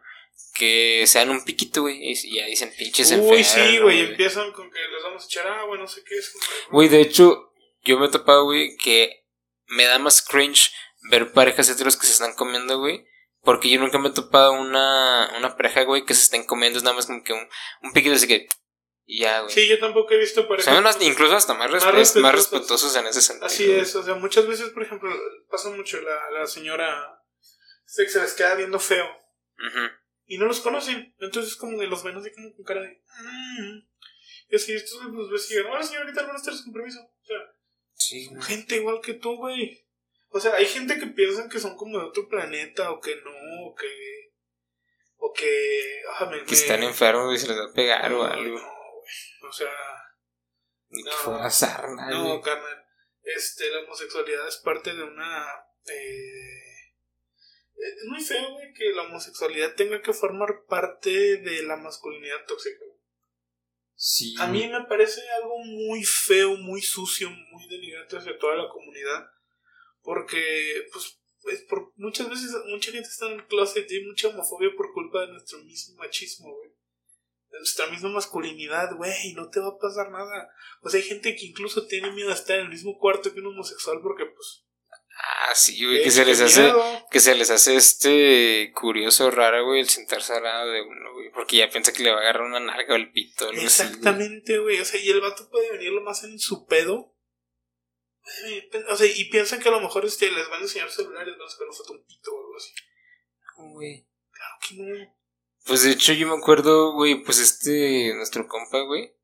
que se dan un piquito, güey, y ya dicen pinches Uy, enfermos, sí, güey, empiezan con que les vamos a echar agua, no sé qué es. Güey, de hecho, yo me he topado, güey, que me da más cringe ver parejas heteros que se están comiendo, güey. Porque yo nunca me he topado una, una pareja, güey, que se estén comiendo. Es nada más como que un, un piquito así que. Y ya, güey. Sí, yo tampoco he visto parejas. Son incluso hasta más, Más respe- más respetuosos en ese sentido. Así es, o sea, muchas veces, por ejemplo, pasa mucho la, la señora que se les queda viendo feo y no los conocen. Entonces, como de los ven así como con cara de. "Mm". Y así, estos los ves y llegan, hola señorita, buenas tardes, con permiso. O sea, Sí, güey. gente igual que tú, güey. O sea, hay gente que piensan que son como de otro planeta o que no, o que. O que. ah, me- Que están enfermos y se les va a pegar o algo. no, güey. O sea. Ni que No. fuera sarna, No, carnal. Este, la homosexualidad es parte de una. Eh, es muy feo, güey, que la homosexualidad tenga que formar parte de la masculinidad tóxica. A mí me parece algo muy feo, muy sucio, muy denigrante hacia toda la comunidad. Porque, pues, pues, por muchas veces mucha gente está en el closet y hay mucha homofobia por culpa de nuestro mismo machismo, güey. De nuestra misma masculinidad, güey, no te va a pasar nada. Sea, hay gente que incluso tiene miedo de estar en el mismo cuarto que un homosexual porque, pues. Ah, sí, güey. Que se les hace. miedo. Que se les hace este curioso, raro, güey, el sentarse al lado de uno, güey. Porque ya piensa que le va a agarrar una narga o el pito. algo así, güey. Exactamente, güey. O sea, y el vato puede venir lo más en su pedo. O sea, y piensan que a lo mejor este, les van a enseñar celulares, van a sacar una foto un pito o algo así. Güey. Claro que no. Pues de hecho yo me acuerdo, güey, pues este, nuestro compa, güey,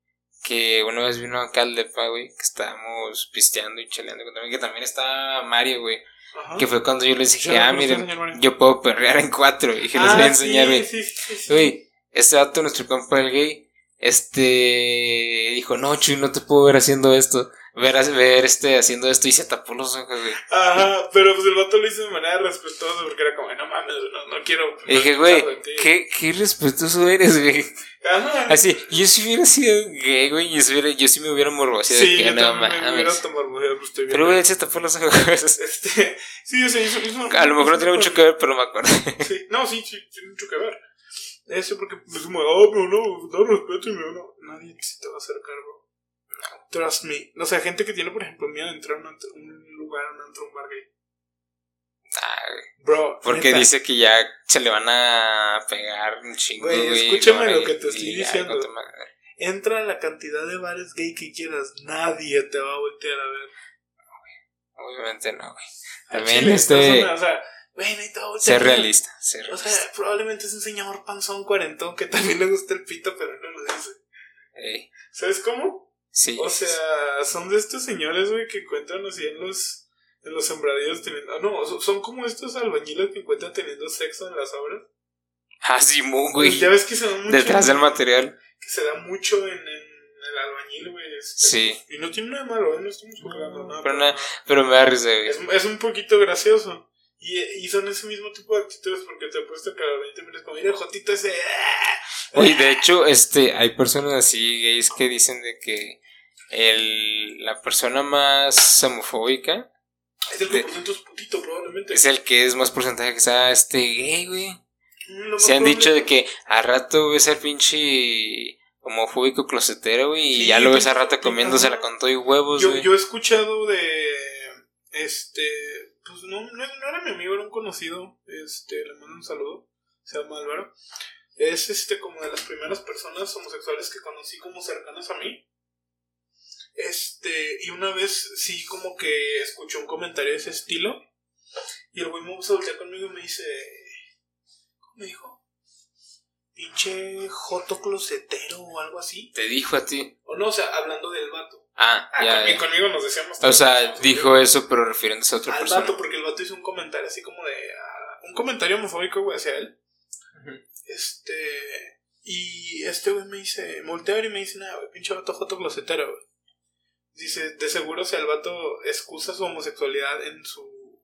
que una vez vino acá al depa, güey, que estábamos pisteando y chaleando, con también- que también estaba Mario, güey, Ajá. que fue cuando yo les dije, ah, ¿cómo está, miren, yo puedo perrear en cuatro, y que les voy a Ah, enseñar, güey. Sí, sí, sí. Güey, este dato, nuestro compa el gay, este, dijo, no, Chuy, no te puedo ver haciendo esto, ver, ver este, haciendo esto, y se tapó los ojos, güey. Ajá, pero pues el vato lo hizo de manera respetuosa porque era como, no mames, no, no quiero. Y dije, güey, qué, qué respetuoso eres, güey. Ajá. Así, yo si hubiera sido gay, güey, yo, si hubiera- yo sí me hubiera morboseado Sí, de que yo no también me hubiera mames. morboseado, pues, estoy Pero güey, se tapó los ojos. Este, sí, o sea, hizo, hizo- A lo mejor no tiene mucho que ver, pero me acuerdo. Sí, no, sí, sí, tiene mucho que ver. Eso porque es como, oh, pero no, no respeto y me no. Nadie se te va a hacer cargo. Trust me. O sea, gente que tiene, por ejemplo, miedo de entrar a un, un lugar, un antro, un bar gay. Ah, güey, Bro, Porque neta, dice que ya se le van a pegar un chingo, Güey, escúchame no, lo que te estoy diciendo. entra a la cantidad de bares gay que quieras. Nadie te va a voltear a ver. Obviamente no, güey. También chile, este. persona, o sea, güey, a voltear Ser a realista, ser O realista. sea, probablemente es un señor panzón cuarentón que también le gusta el pito, pero no lo dice. ¿Sabes cómo? Sí. O sea, son de estos señores, güey, que encuentran así en los, en los sembradíos teniendo... No, son- como estos albañiles que encuentran teniendo sexo en las obras. Ah, Simón, güey. Ya ves que se da mucho... Detrás del material. Que se da mucho en, en el albañil, güey. este, Sí. Y no tiene nada malo, ¿eh? No estamos jugando nada. pero nada, Pero me da risa, güey. Es, es un poquito gracioso. Y, y son ese mismo tipo de actitudes porque te apuesto que a los 20 minutos como, mira, Jotito ese... ¡ah! Oye, de hecho, este, hay personas así gays que dicen de que el, la persona más homofóbica Es el que es putito, probablemente. es el que es más porcentaje que sea este gay, güey. Mm, Se han probable- dicho de que a rato ves al pinche homofóbico closetero, güey, y ya lo ves a rato comiéndosela con todo y huevos, Yo, güey. yo he escuchado de. Este. No, no, no era mi amigo, era un conocido. Este, le mando un saludo. Se llama Álvaro. Es este como de las primeras personas homosexuales que conocí como cercanas a mí. Este, y una vez sí como que escuchó un comentario de ese estilo. Y el güey me puso a voltear conmigo y me dice. ¿Cómo me dijo? Pinche joto closetero o algo así. Te dijo a ti. O no, o sea, hablando del vato. Ah, Ah, ya. conmigo, nos decíamos. O sea, dijo eso, pero refiriéndose a otra al persona. vato, porque el vato hizo un comentario así como de. ah, un comentario homofóbico, güey, hacia él. Este. Y este güey me dice. Me voltea y me dice, nada, güey, pinche vato joto closetero, güey. Dice, de seguro, o sea, el vato excusa su homosexualidad en su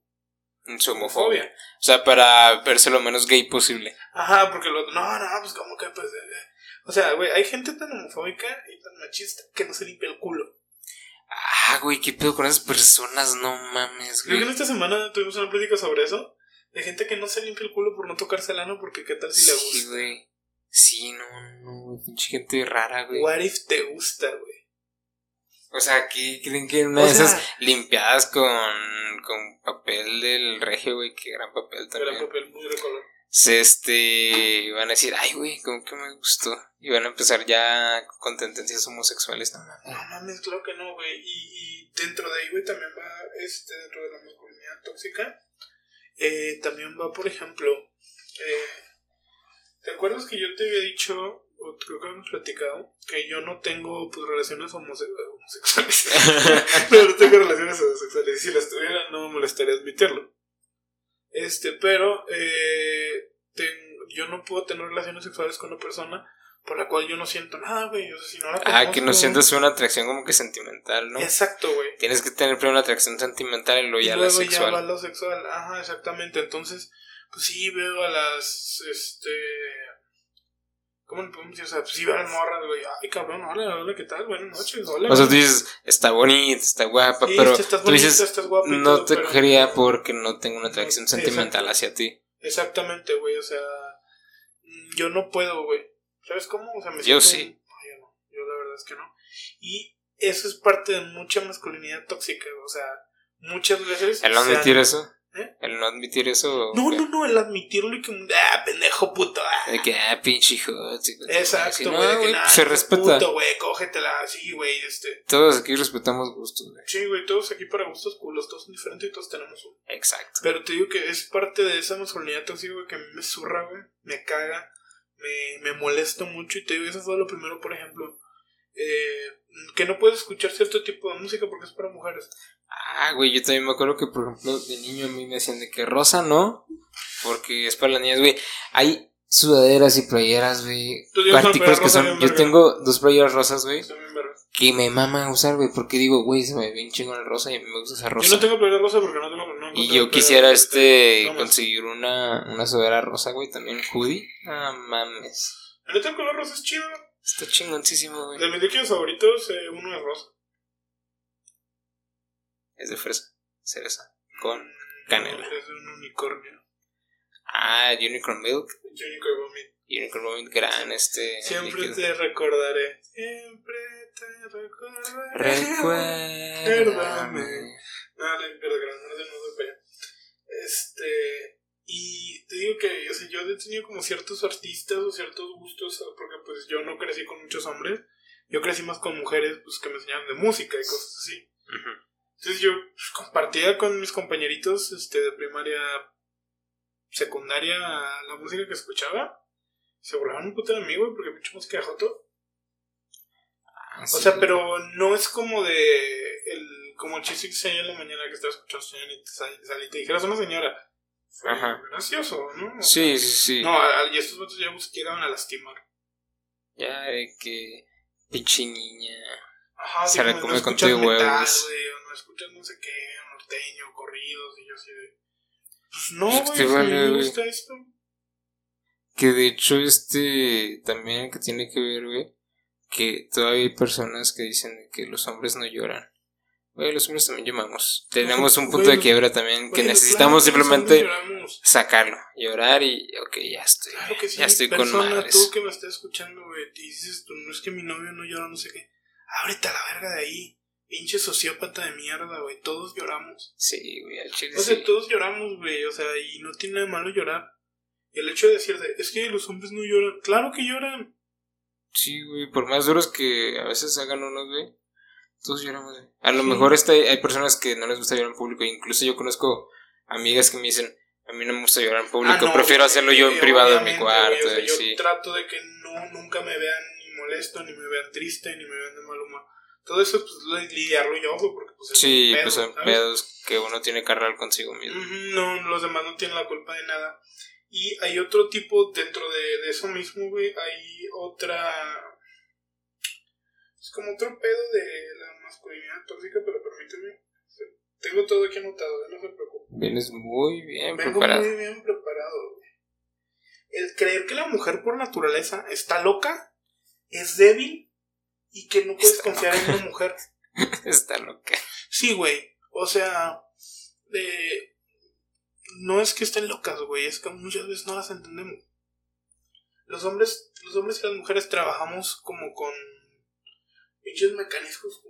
En su homofobia. homofobia. O sea, para verse lo menos gay posible. Ajá, porque lo. No, no, pues como que, pues. eh, eh. O sea, güey, hay gente tan homofóbica y tan machista que no se limpia el culo. Ah, güey, ¿qué pedo con esas personas? No mames, Creo que en güey. esta semana tuvimos una plática sobre eso. De gente que no se limpia el culo por no tocarse el ano porque qué tal si le Sí, gusta. güey. Sí, no, no, güey, pinche gente rara, güey. What if te gusta, güey? O sea, ¿qué creen que una O de sea- esas limpiadas con, con papel del regio, güey? Qué gran papel Gran también. papel muy de color. Se este van a decir, ay, güey, como que me gustó. Y van a empezar ya con tendencias homosexuales, no mames. No mames, claro que no, güey. Y, y dentro de ahí, güey, también va, este, dentro de la masculinidad tóxica, eh, también va, por ejemplo, eh, ¿te acuerdas que yo te había dicho, o creo que hemos platicado, que yo no tengo pues, relaciones homose- homosexuales? pero no tengo relaciones homosexuales. Y si las tuviera, no me molestaría admitirlo. Este, pero eh, ten- yo no puedo tener relaciones sexuales con una persona por la cual yo no siento nada, güey. O sea, si no la Ah, que no sientas una atracción como que sentimental, ¿no? Exacto, güey. Tienes que tener primero la atracción sentimental y luego Y ya la luego sexual. ya va lo sexual. Ajá, exactamente. Entonces, pues sí, veo a las, este... ¿Cómo le podemos decir? O sea, pues sí las morras, güey. Ay, cabrón, hola, hola, ¿qué tal? Buenas noches, hola. O sea, tú dices, está bonita, está guapa, Sí, pero estás tú bonita, dices, estás guapa no todo, te pero- cogería porque no tengo una atracción No, sentimental hacia ti. Exactamente, güey. O sea, mm, yo no puedo, güey. ¿Sabes cómo? O sea, me Yo siento- sí. No, yo no. Yo la verdad es que no. Y eso es parte de mucha masculinidad tóxica, o sea, muchas veces... ¿El han- admitir eso? ¿Eh? ¿El no admitir eso? No, no, no, el admitirlo y que... Ah, pendejo puto. ah. De que, ah, pinche hijo. Exacto, güey. no, de que, güey, nah, se respeta. Puto, güey, cógetela. Sí, güey, este... Todos aquí respetamos gustos, güey. Sí, güey, todos aquí para gustos culos, todos son diferentes y todos tenemos uno. Exacto. Pero te digo que es parte de esa masculinidad tóxica, güey, que a mí me zurra, güey, me caga, me, me molesto mucho. Y te digo, eso fue lo primero, por ejemplo, eh, que no puedes escuchar cierto tipo de música porque es para mujeres. Ah, güey, yo también me acuerdo que, por ejemplo, de niño a mí me decían de que rosa no, porque es para las niñas, güey. Hay sudaderas y playeras, güey, que son. Yo tengo dos playeras rosas, güey, que me maman usar, güey, porque digo, güey, se me ve bien chingón el rosa y a mí me gusta esa rosa. Yo no tengo playera rosa porque no tengo. No Y yo quisiera este conseguir una, una sudadera rosa, güey, también hoodie. Ah, mames. El color rosa es chido. Está chingoncísimo, güey. De mis líquidos favoritos, eh, uno es rosa. Es de fresa, cereza, con canela. Es de un unicornio. Ah, Unicorn Milk. Unicorn Vomit. Unicorn Milk, gran este. Siempre te recordaré. Siempre te recordaré. Recuérdame. No, no, perdón, no, se pega. Este. Y te digo que o sea, yo he tenido como ciertos artistas o ciertos gustos, porque pues yo no crecí con muchos hombres. Yo crecí más con mujeres pues, que me enseñaban de música y cosas así. Ujú. Entonces yo pues, compartía con mis compañeritos este, de primaria, secundaria, la música que escuchaba. Se burlaban un puto de mí, güey, porque pinche música de Joto. Ah, O sí. sea, pero no es como de. El, como el chiste que se en la mañana que estaba escuchando señora y te dijeras una señora. Fue Ajá. gracioso, ¿no? Sí, sí, sí. No, y estos vatos ya pues, llegaban a lastimar. Ya de que. Pinche niña. Ajá, Se así la come con escuchas todo y metal, escuchas no sé qué, norteño, corridos, y yo así de. Pues no, güey, vale, me gusta esto. Que de hecho, este. También que tiene que ver, güey. Que todavía hay personas que dicen que los hombres no lloran. Güey, los hombres también lloramos. Tenemos un punto de quiebra también que necesitamos claro simplemente sacarlo, llorar y. Ok, ya estoy. Claro que sí, ya estoy con madres. tú que me estás escuchando, güey, te dices tú, no es que mi novio no llora, no sé qué. Ábrete a la verga de ahí. Pinche sociópata de mierda, güey. Todos lloramos. Sí, güey, al chile O sea, sí. todos lloramos, güey. O sea, y no tiene nada de malo llorar. Y el hecho de decir, de, es que los hombres no lloran. Claro que lloran. Sí, güey, por más duros que a veces hagan unos, güey, todos lloramos, güey. A lo Sí. mejor este, hay personas que no les gusta llorar en público, incluso yo conozco amigas que me dicen, a mí no me gusta llorar en público, Ah, no, prefiero güey, hacerlo yo en privado en mi cuarto, güey, o sea, y yo sí. trato de que no, nunca me vean ni molesto, ni me vean triste, ni me vean de mal humor. Todo eso, pues, lo- lidiarlo yo, porque, pues, es Sí, un pedo, pues son ¿sabes? pedos que uno tiene que arreglar consigo mismo. No, los demás no tienen la culpa de nada. Y hay otro tipo dentro de, de eso mismo, güey. Hay otra. Es como otro pedo de la masculinidad tóxica, pero permíteme. Tengo todo aquí anotado, no se preocupe. Vienes muy bien Vengo preparado. muy bien preparado, güey. El creer que la mujer por naturaleza está loca, es débil y que no puedes Está confiar en una mujer. Está loca. Sí, güey. O sea, de... no es que estén locas, güey, es que muchas veces no las entendemos. Los hombres, los hombres y las mujeres trabajamos como con pinches mecanismos.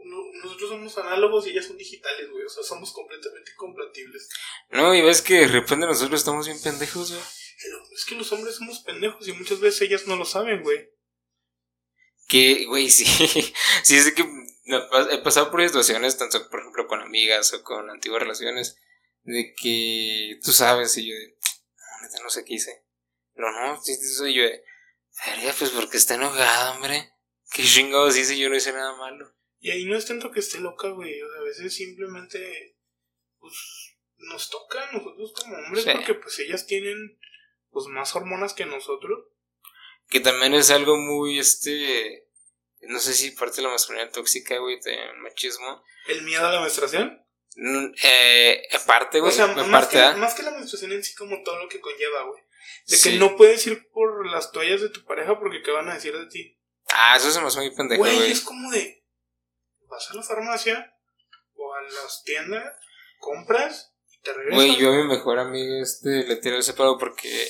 Nosotros somos análogos y ellas son digitales, güey. O sea, somos completamente incompatibles. No, y ves que de repente nosotros estamos bien pendejos, güey. Es que los hombres somos pendejos y muchas veces ellas no lo saben, güey. Que, güey, sí. sí, es que he pasado por situaciones, tanto por ejemplo con amigas o con antiguas relaciones, de que tú sabes y yo de, no, no sé qué hice. Pero no, sí, soy yo de, pues porque está enojada, hombre. Qué chingados hice, yo no hice nada malo. Y ahí no es tanto que esté loca, güey. O sea, a veces simplemente, pues, nos toca a nosotros como hombres porque pues ellas tienen, pues, más hormonas que nosotros. Que también es algo muy, este, no sé si parte de la masculinidad tóxica, güey, de machismo. ¿El miedo a la menstruación? Mm, eh, parte, güey. O sea, más, que, más que la menstruación en sí, como todo lo que conlleva, güey. De que no puedes ir por las toallas de tu pareja porque ¿qué van a decir de ti? Ah, eso se me hace muy pendejo, güey. es como de. Vas a la farmacia o a las tiendas, compras y te regresas. Güey, yo a mi mejor amiga este, le tiré ese palo porque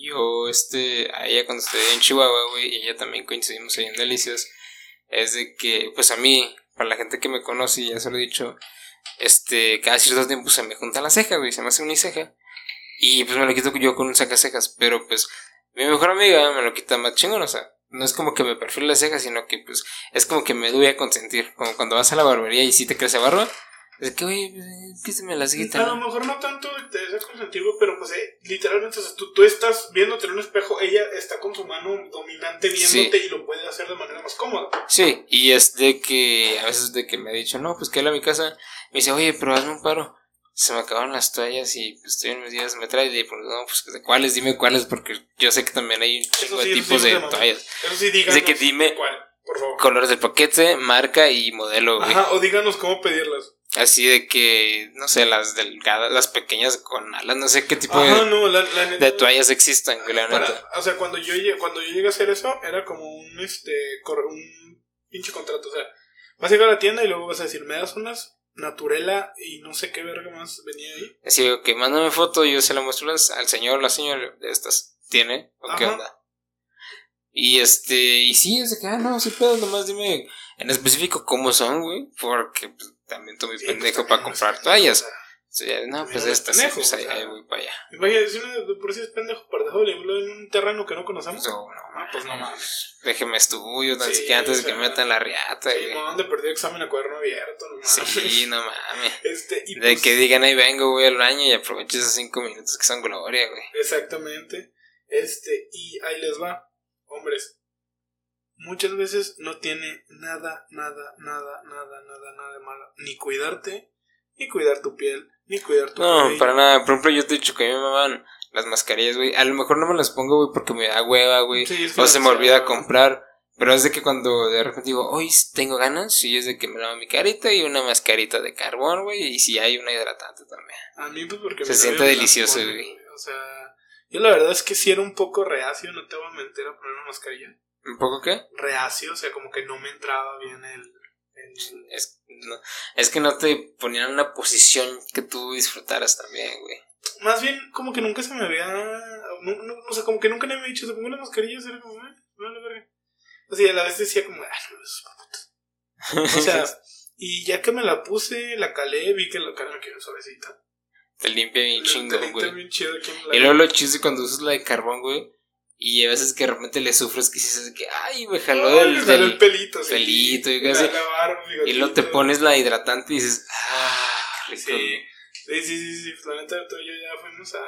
yo, este, a ella cuando estuve en Chihuahua, güey, y ella también coincidimos ahí en Delicias, es de que, pues a mí, para la gente que me conoce, ya se lo he dicho, este, cada cierto tiempo se me junta la ceja, güey, se me hace uniceja. Y pues me lo quito yo con un sacacejas, pero pues mi mejor amiga me lo quita más chingón, o sea, no es como que me perfile la ceja, sino que pues es como que me doy a consentir. Como cuando vas a la barbería y si te crece barba. Es que, oye, píseme la cejita. A lo mejor no tanto te des a consentir, pero pues eh, literalmente, o sea, tú, tú, estás viéndote en un espejo, ella está con su mano dominante viéndote y lo puede hacer de manera más cómoda. Sí, y es de que a veces de que me ha dicho, no, pues que él a mi casa, me dice, oye, pero hazme un paro se me acabaron las toallas y pues, estoy en mis días me trae y pues no, pues de cuáles, dime cuáles, porque yo sé que también hay un chingo de tipos de toallas. Eso sí, díganos que dime colores del paquete, marca y modelo, Ajá, o díganos cómo pedirlas. Así de que, no sé, las delgadas, las pequeñas con alas, no sé qué tipo de, no, la, de toallas existan, la neta. O sea, cuando yo, cuando yo llegué a hacer eso, era como un, este, un pinche contrato, o sea, vas a llegar a la tienda y luego vas a decir, me das unas Naturela y no sé qué verga más venía ahí. Así que mándame foto y yo se la muestro al señor, la señora de estas. ¿Tiene? ¿O qué onda? Y este, y sí, es de que, ah, no, sí pedo, nomás dime en específico cómo son, güey, porque pues, también estoy muy pendejo para comprar toallas. No, pues esta sí, pues ahí, voy para allá. Vaya, si uno por si es pendejo, para dejarlo en un terreno que no conocemos. No, no, ah, pues no mames. Déjeme estudio, tan siquiera antes de que me metan la riata. Sí, no, perdí examen a cuaderno abierto, no mames. Sí, no mames. Este, y de pues que digan ahí vengo, voy al baño y aprovecho esos cinco minutos que son gloria, güey. Exactamente. Este, y ahí les va, hombres. Muchas veces no tiene nada, nada, nada, nada, nada, nada de malo. Ni cuidarte, ni cuidar tu piel, ni cuidar tu No, para nada. Por ejemplo, yo te he dicho que a mí me van las mascarillas, güey. A lo mejor no me las pongo, güey, porque me da hueva, güey. o se me olvida comprar. Pero es de que cuando de repente digo, hoy tengo ganas, sí es de que me lavo mi carita y una mascarita de carbón, güey. Y si hay una hidratante también. A mí, pues porque Se siente delicioso, güey. O sea, yo la verdad es que sí era un poco reacio, no te voy a mentir a poner una mascarilla. ¿Un poco qué? Reacio, o sea, como que no me entraba bien el. Es, es que no te ponían en una posición que tú disfrutaras también, güey. Más bien, como que nunca se me había. o sea, como que nunca me había dicho, se pongo la mascarilla, era como, eh, vale, verga. O sea, a la vez decía como, ah, no, es puta. O sea, y ya que me la puse, la calé, vi que la cara me quedó suavecita. Te limpia bien chingo, güey. Bien chido y luego lo chido cuando usas la de carbón, güey. Y a veces que de repente le sufres que dices que, ay, me jaló del, del, el pelito, sí. pelito y casi. Y luego te pones la hidratante y dices, ah, qué rico. Sí. Sí, sí, sí, sí, la neta, tú y yo ya fuimos a...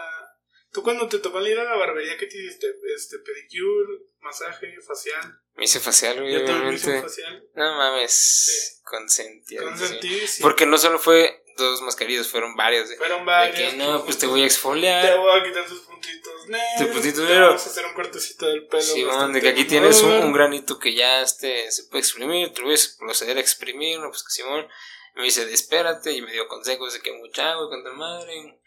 ¿Tú cuando te tocó ir a la barbería qué te hiciste? Este, pedicure, masaje, facial. Me hice facial, güey, obviamente. facial. No mames, sí. sí. Porque no solo fue dos mascarillas, fueron varios. Fueron varios. De que no, pues te voy a exfoliar. Te voy a quitar tus puntitos negros. Tus puntitos negros. Vamos a hacer un cortecito del pelo. Sí, man, de que aquí tienes un, un, granito que ya este, se puede exprimir, te voy a proceder a exprimir, pues que Simón me dice, espérate, y me dio consejos de que mucha agua con tu madre, un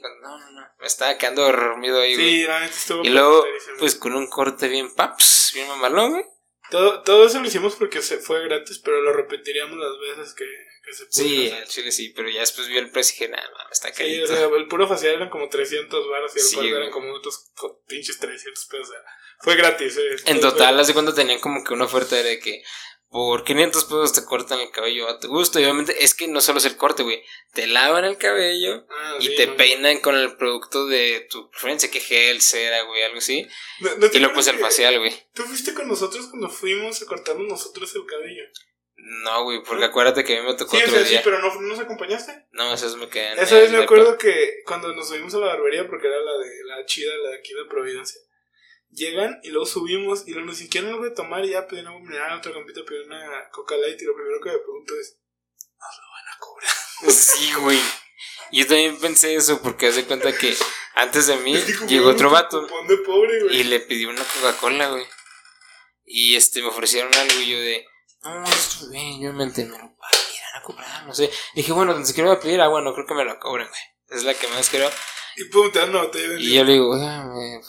cuando, no, no, no, me estaba quedando dormido ahí, Sí, la estuvo Y luego, pues con un corte bien paps, bien mamalón, güey. Todo, todo eso lo hicimos porque se fue gratis, pero lo repetiríamos las veces que, que se pudo. Sí, al chile sí, pero ya después vi el precio y dije, nada, me está cayendo. Sí, o sea, el puro facial eran como 300 baros y el sí, eran como otros pinches 300 pesos. O sea, fue gratis. Eh. En total, hace cuando tenían como que una oferta de que por 500 pesos te cortan el cabello a tu gusto. Y obviamente es que no solo es el corte, güey. Te lavan el cabello, ah, y sí, te no, peinan con el producto de tu preferencia, que gel, cera, güey, algo así. no- no te Y luego pues el facial, güey. Tú fuiste con nosotros cuando fuimos a cortarnos nosotros el cabello. No, güey, porque acuérdate que a mí me tocó Sí, o otro sea, sí, día. pero no, ¿no nos acompañaste. No, esas me quedan. Esa vez me acuerdo que cuando nos subimos a la barbería, porque era la de la chida, la de aquí de Providencia, llegan y luego subimos y luego nos dicen, ¿quieren algo de tomar? Y ya pedí una mineral, otra campita, pedí una Coca Light y lo primero que me pregunto es, ¿nos lo van a cobrar? Sí, güey. Yo también pensé eso porque hace cuenta que antes de mí llegó otro vato pobre, y le pidió una Coca-Cola, güey. Y este me ofrecieron algo y yo de, no, estoy bien, yo me entiendo, me lo irán a cobrar, no sé. dije, bueno, ni siquiera voy a pedir agua, no creo que me lo cobren, güey. Es la que más quiero. Y pum, te dan una botella de Y yo le digo, ¿me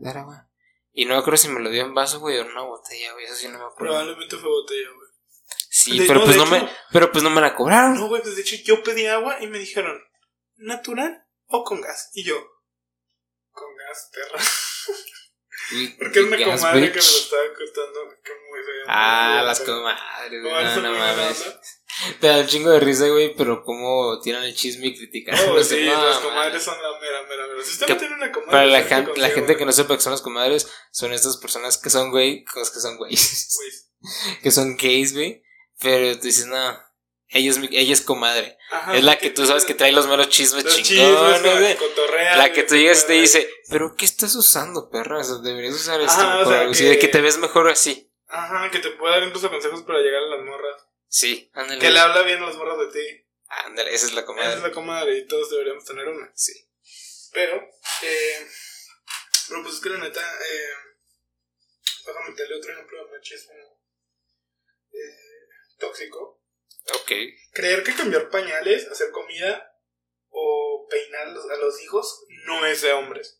dar agua? Y no me acuerdo si me lo dio en vaso, güey, o en una botella, güey, eso sí no me acuerdo. Probablemente fue botella, güey. Sí, De- pero no, pues no hecho- me, pero pues no me la cobraron. No, güey, pues de hecho yo pedí agua y me dijeron, ¿natural o con gas? Y yo, con gas, perra. Porque era una gas, comadre que me lo estaba contando. Que muy fea. Ah, las comadres, No, no buena mames. Te da un chingo de risa, güey, pero cómo tiran el chisme y critican. No, No sé, sí, no, las comadres son la mera, mera, mera. Si usted Que no tiene una comadre, Para la, siempre gente, la gente que no sepa que son las comadres, son estas personas que son güey, con los que son güeyes, Güey. que son gays, güey. Pero tú dices, no, ella es, ella es comadre. Ajá, es la que tú sabes que trae los meros chismes los chingones, chismes, güey. La que tú llegas y te dice, pero ¿qué estás usando, perra? O sea, deberías usar esto o sea, que- de que te ves mejor así. Ajá, que te puede dar incluso consejos para llegar a las morras. Sí, ándale. Que le habla bien a las morras de ti. Ándale, esa es la Esa comadre. es la comadre y todos deberíamos tener una. Sí. Pero, eh, bueno, pues es que la neta, eh, déjame meterle otro ejemplo de machismo eh, tóxico. Ok. Creer que cambiar pañales, hacer comida o peinar a los- a los hijos no es de hombres.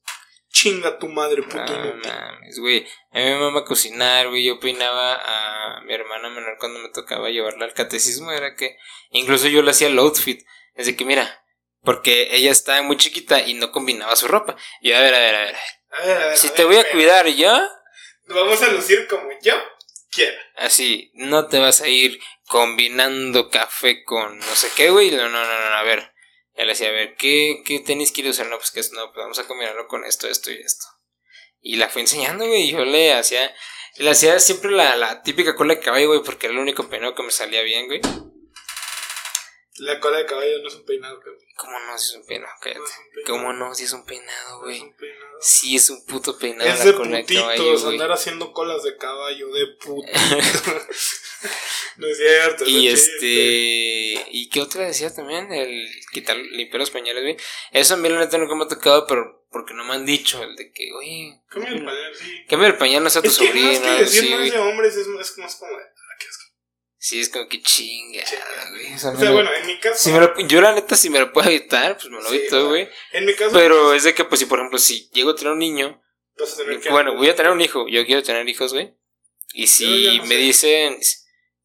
Chinga tu madre, puto No inútil. mames, güey. A mí me mama cocinar, güey. Yo peinaba a mi hermana menor cuando me tocaba llevarla al catecismo. Era que incluso yo le hacía el outfit. Es de que, mira, porque ella estaba muy chiquita y no combinaba su ropa. Y yo, a ver, a ver, a ver. A ver, a ver, Si a te ver, voy a cuidar yo, Vamos a lucir como yo quiera. así, no te vas a ir combinando café con no sé qué, güey. No, no, no, no, a ver. Él decía, a ver, ¿qué, qué tenis quieres usar? No, pues que es, no, pues vamos a combinarlo con esto, esto y esto. Y la fue enseñando, güey. y Yo le hacía, le hacía siempre la, la típica cola de caballo, güey, porque era el único peinado que me salía bien, güey. La cola de caballo no es un peinado, cabrón. ¿Cómo no? Si es un peinado, No cállate. es un peinado. ¿Cómo no? Si es un peinado, No es güey. un peinado. Sí, es un puto peinado Es la de cola de putitos caballo, güey. andar haciendo colas de caballo, de puto. no es cierto. Y es este. chiste. ¿Y qué otra decía también? El quitar, limpiar los pañales, güey. Eso a mí la neta nunca me ha tocado, pero porque no me han dicho. El de que, oye. Cambia el pañal, sí. Cambia el pañal, no sea tu Es que sobrino. más que decir güey. de hombres es, es más como de. Sí, es como que chinga, güey. O sea, O sea, bueno, en mi caso. si me lo- yo la neta, si me lo puedo evitar, pues me lo Sí, evito, güey. En mi caso. Pero es de que, pues, si por ejemplo, si llego a tener un niño, Vas a tener que. bueno, voy a tener un hijo, yo quiero tener hijos, güey. Y si no me sé. dicen,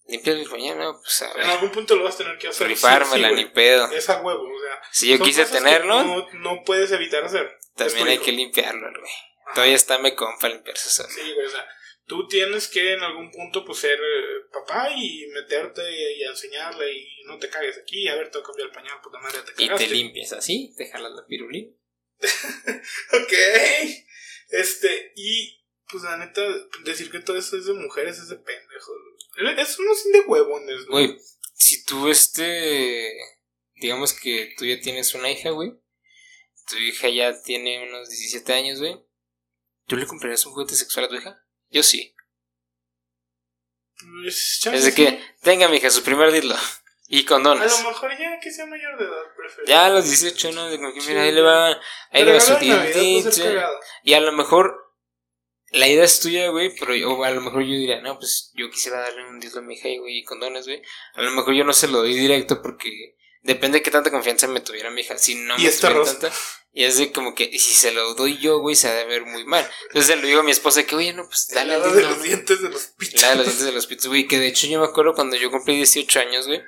limpia el pañal, no, pues a En ver, algún punto lo vas a tener que hacer. rifármela, sí, ni güey. pedo. Es a huevo, o sea. Si yo quise tenerlo, No, no puedes evitar hacer. también hay hijo. que limpiarlo, güey. Todavía está me compa limpiarse solo. Sí, güey, o sea, tú tienes que en algún punto pues ser eh, papá y meterte y, enseñarle y no te cagues aquí, a ver, te voy a cambiar el pañal, puta madre, te Y cagaste. te limpias así, te jalas la pirulina. Ok, este, y pues la neta, decir que todo eso es de mujeres es de pendejos. Es uno sin de huevones, ¿no? Güey, si tú este, digamos que tú ya tienes una hija, güey. Tu hija ya tiene unos 17 años, güey. ¿Tú le comprarías un juguete sexual a tu hija? Yo sí. Pues, chance Es de sí. que, tenga mi hija su primer dildo. Y A condones. lo mejor ya que sea mayor de edad, prefiero. Ya a los 18, ¿no? De que, Sí, mira, ahí le va, ahí le va su a dildito. cagado. Y a lo mejor la idea es tuya, güey, pero yo- o a lo mejor yo diría, no, pues yo quisiera darle un dildo a mi hija, güey, y condones, güey. A lo mejor yo no se lo doy directo porque depende de qué tanta confianza me tuviera mi hija. Si no Y me tuviera rosa. tanta, y es de como que, y si se lo doy yo, güey, se ha de ver muy mal. Entonces le digo a mi esposa que, oye, no, pues dale La de los dientes de los pichos. La de los dientes de los pitos, güey. Que de hecho yo me acuerdo cuando yo cumplí 18 años, güey.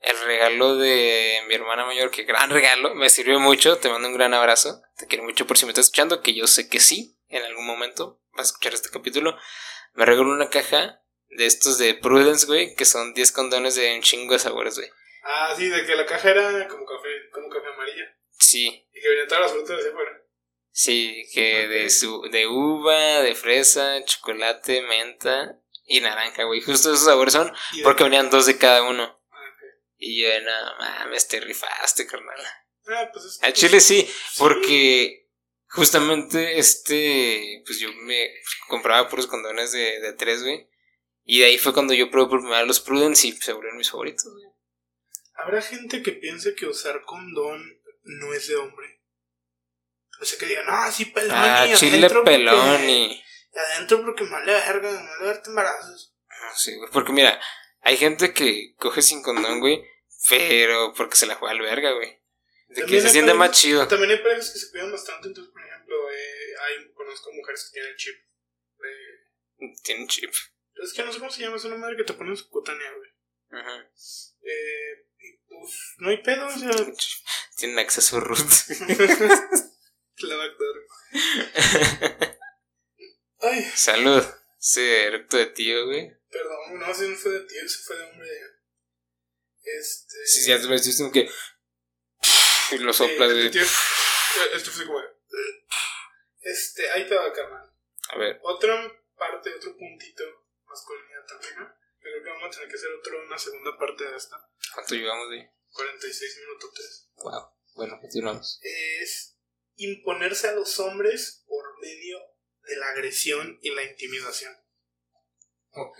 El regalo de mi hermana mayor, que gran regalo, me sirvió mucho. Te mando un gran abrazo. Te quiero mucho por si me estás escuchando, que yo sé que sí, en algún momento vas a escuchar este capítulo. Me regaló una caja de estos de Prudence, güey, que son 10 condones de un chingo de sabores, güey. Ah, sí, de que la caja era como café, como café amarillo. amarilla. Sí. Y que venían todas las frutas de afuera. Sí, que de, su, de uva, de fresa, chocolate, menta y naranja, güey. Justo esos sabores son porque venían dos de cada uno. Ah, Y yo, no mames, te rifaste, carnal. Ah, pues es Al chile sí, porque justamente este, pues yo me compraba puros condones de, de tres, güey. Y de ahí fue cuando yo probé por primera vez los Prudence y se volvieron mis favoritos, güey. Habrá gente que piense que usar condón no es de hombre. O sea, que digan, ah, sí, pelón. Ah, y chile pelón y... y adentro porque me vale verga, me vale verte embarazos. No sé, güey. Porque mira, hay gente que coge sin condón, güey, pero porque se la juega al verga, güey. De que se siente más chido. También hay parejas que se cuidan bastante, entonces, por ejemplo, eh, hay, conozco mujeres que tienen chip. Eh, Tiene chip. es que no sé cómo se llama, es una madre que te ponen subcutánea, güey. Ajá. Eh, no hay pedo, o sea, Tienen acceso root. la doctora. Ay, Salud. Ese erecto de tío, güey. perdón, no, ese no fue de tío, ese fue de hombre. Este. Si ya te lo como que. Y lo soplas, Sí, güey. tío, Esto fue como. Este, ahí te va, carnal. A ver. Otra parte, otro puntito, masculinidad también, ¿no? Creo que vamos a tener que hacer otro, una segunda parte de esta. ¿Cuánto llevamos, güey? 46 minutos 3. Wow. Bueno, continuamos. Es imponerse a los hombres por medio de la agresión y la intimidación. Ok.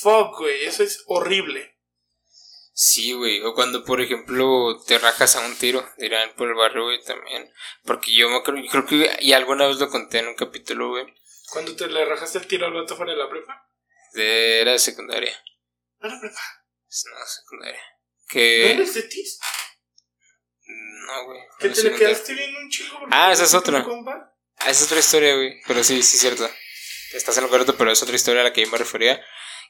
Fuck, güey, eso es horrible. Sí, güey. O cuando, por ejemplo, te rajas a un tiro, dirán por el barrio, güey, también. Porque yo me yo creo que y alguna vez lo conté en un capítulo, güey. Cuando te le rajaste el tiro al vato fuera de la prepa. De, era de secundaria. No, la prepa. No, secundaria. ¿No Que. eres de tis? No, güey. Que no te le quedaste viendo un chico. Ah, esa es otra. Ah, esa es otra historia, güey. Pero sí, sí, es cierto. Estás en lo correcto, pero es otra historia a la que yo me refería.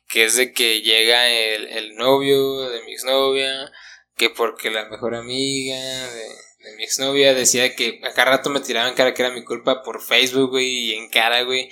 Que es de que llega el, el novio de mi exnovia. Que porque la mejor amiga de, de mi exnovia decía que a cada rato me tiraba en cara que era mi culpa por Facebook, güey. Y en cara, güey.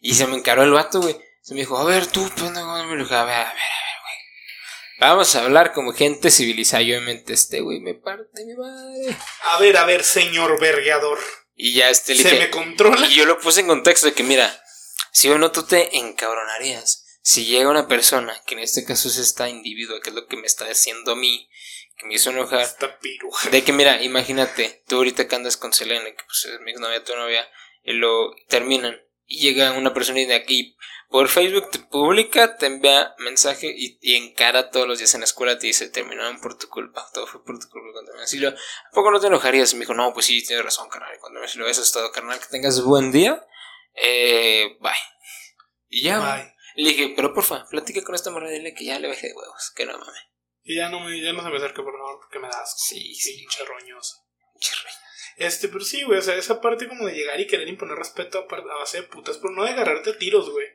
Y se me encaró el vato, güey. Se me dijo, a ver, tú, pendejo. Me dijo, a ver, a ver, a ver, güey. Vamos a hablar como gente civilizada. Yo mente este, güey, me parte mi madre. A ver, a ver, señor vergueador. Y ya este le ¿Se dije, me controla? Y yo lo puse en contexto de que, mira, si o no tú te encabronarías. Si llega una persona, que en este caso es esta individuo, que es lo que me está haciendo a mí, que me hizo enojar, Esta piruja. de que, mira, imagínate, tú ahorita que andas con Selene, que pues es mi exnovia, tu novia, y lo terminan, y llega una persona y de aquí, por Facebook te publica, te envía mensaje y, y en cara todos los días en la escuela te dice, terminaron por tu culpa, todo fue por tu culpa. Cuando me decía, ¿a poco no te enojarías? Y me dijo, no, pues sí, tienes razón, carnal. Y cuando me decía, eso es todo, carnal, que tengas buen día, eh, bye. Y ya. Bye. Le dije, pero porfa, platica con esta morra, dile que ya le bajé de huevos, que no mames. Y ya no, me, ya no se me acerque, por favor, porque me das. Sí, sí. Pinche roñoso. Pinche rey. Este, pero sí, güey, o sea, esa parte como de llegar y querer imponer respeto a, base de putas, pero no de agarrarte a tiros, güey.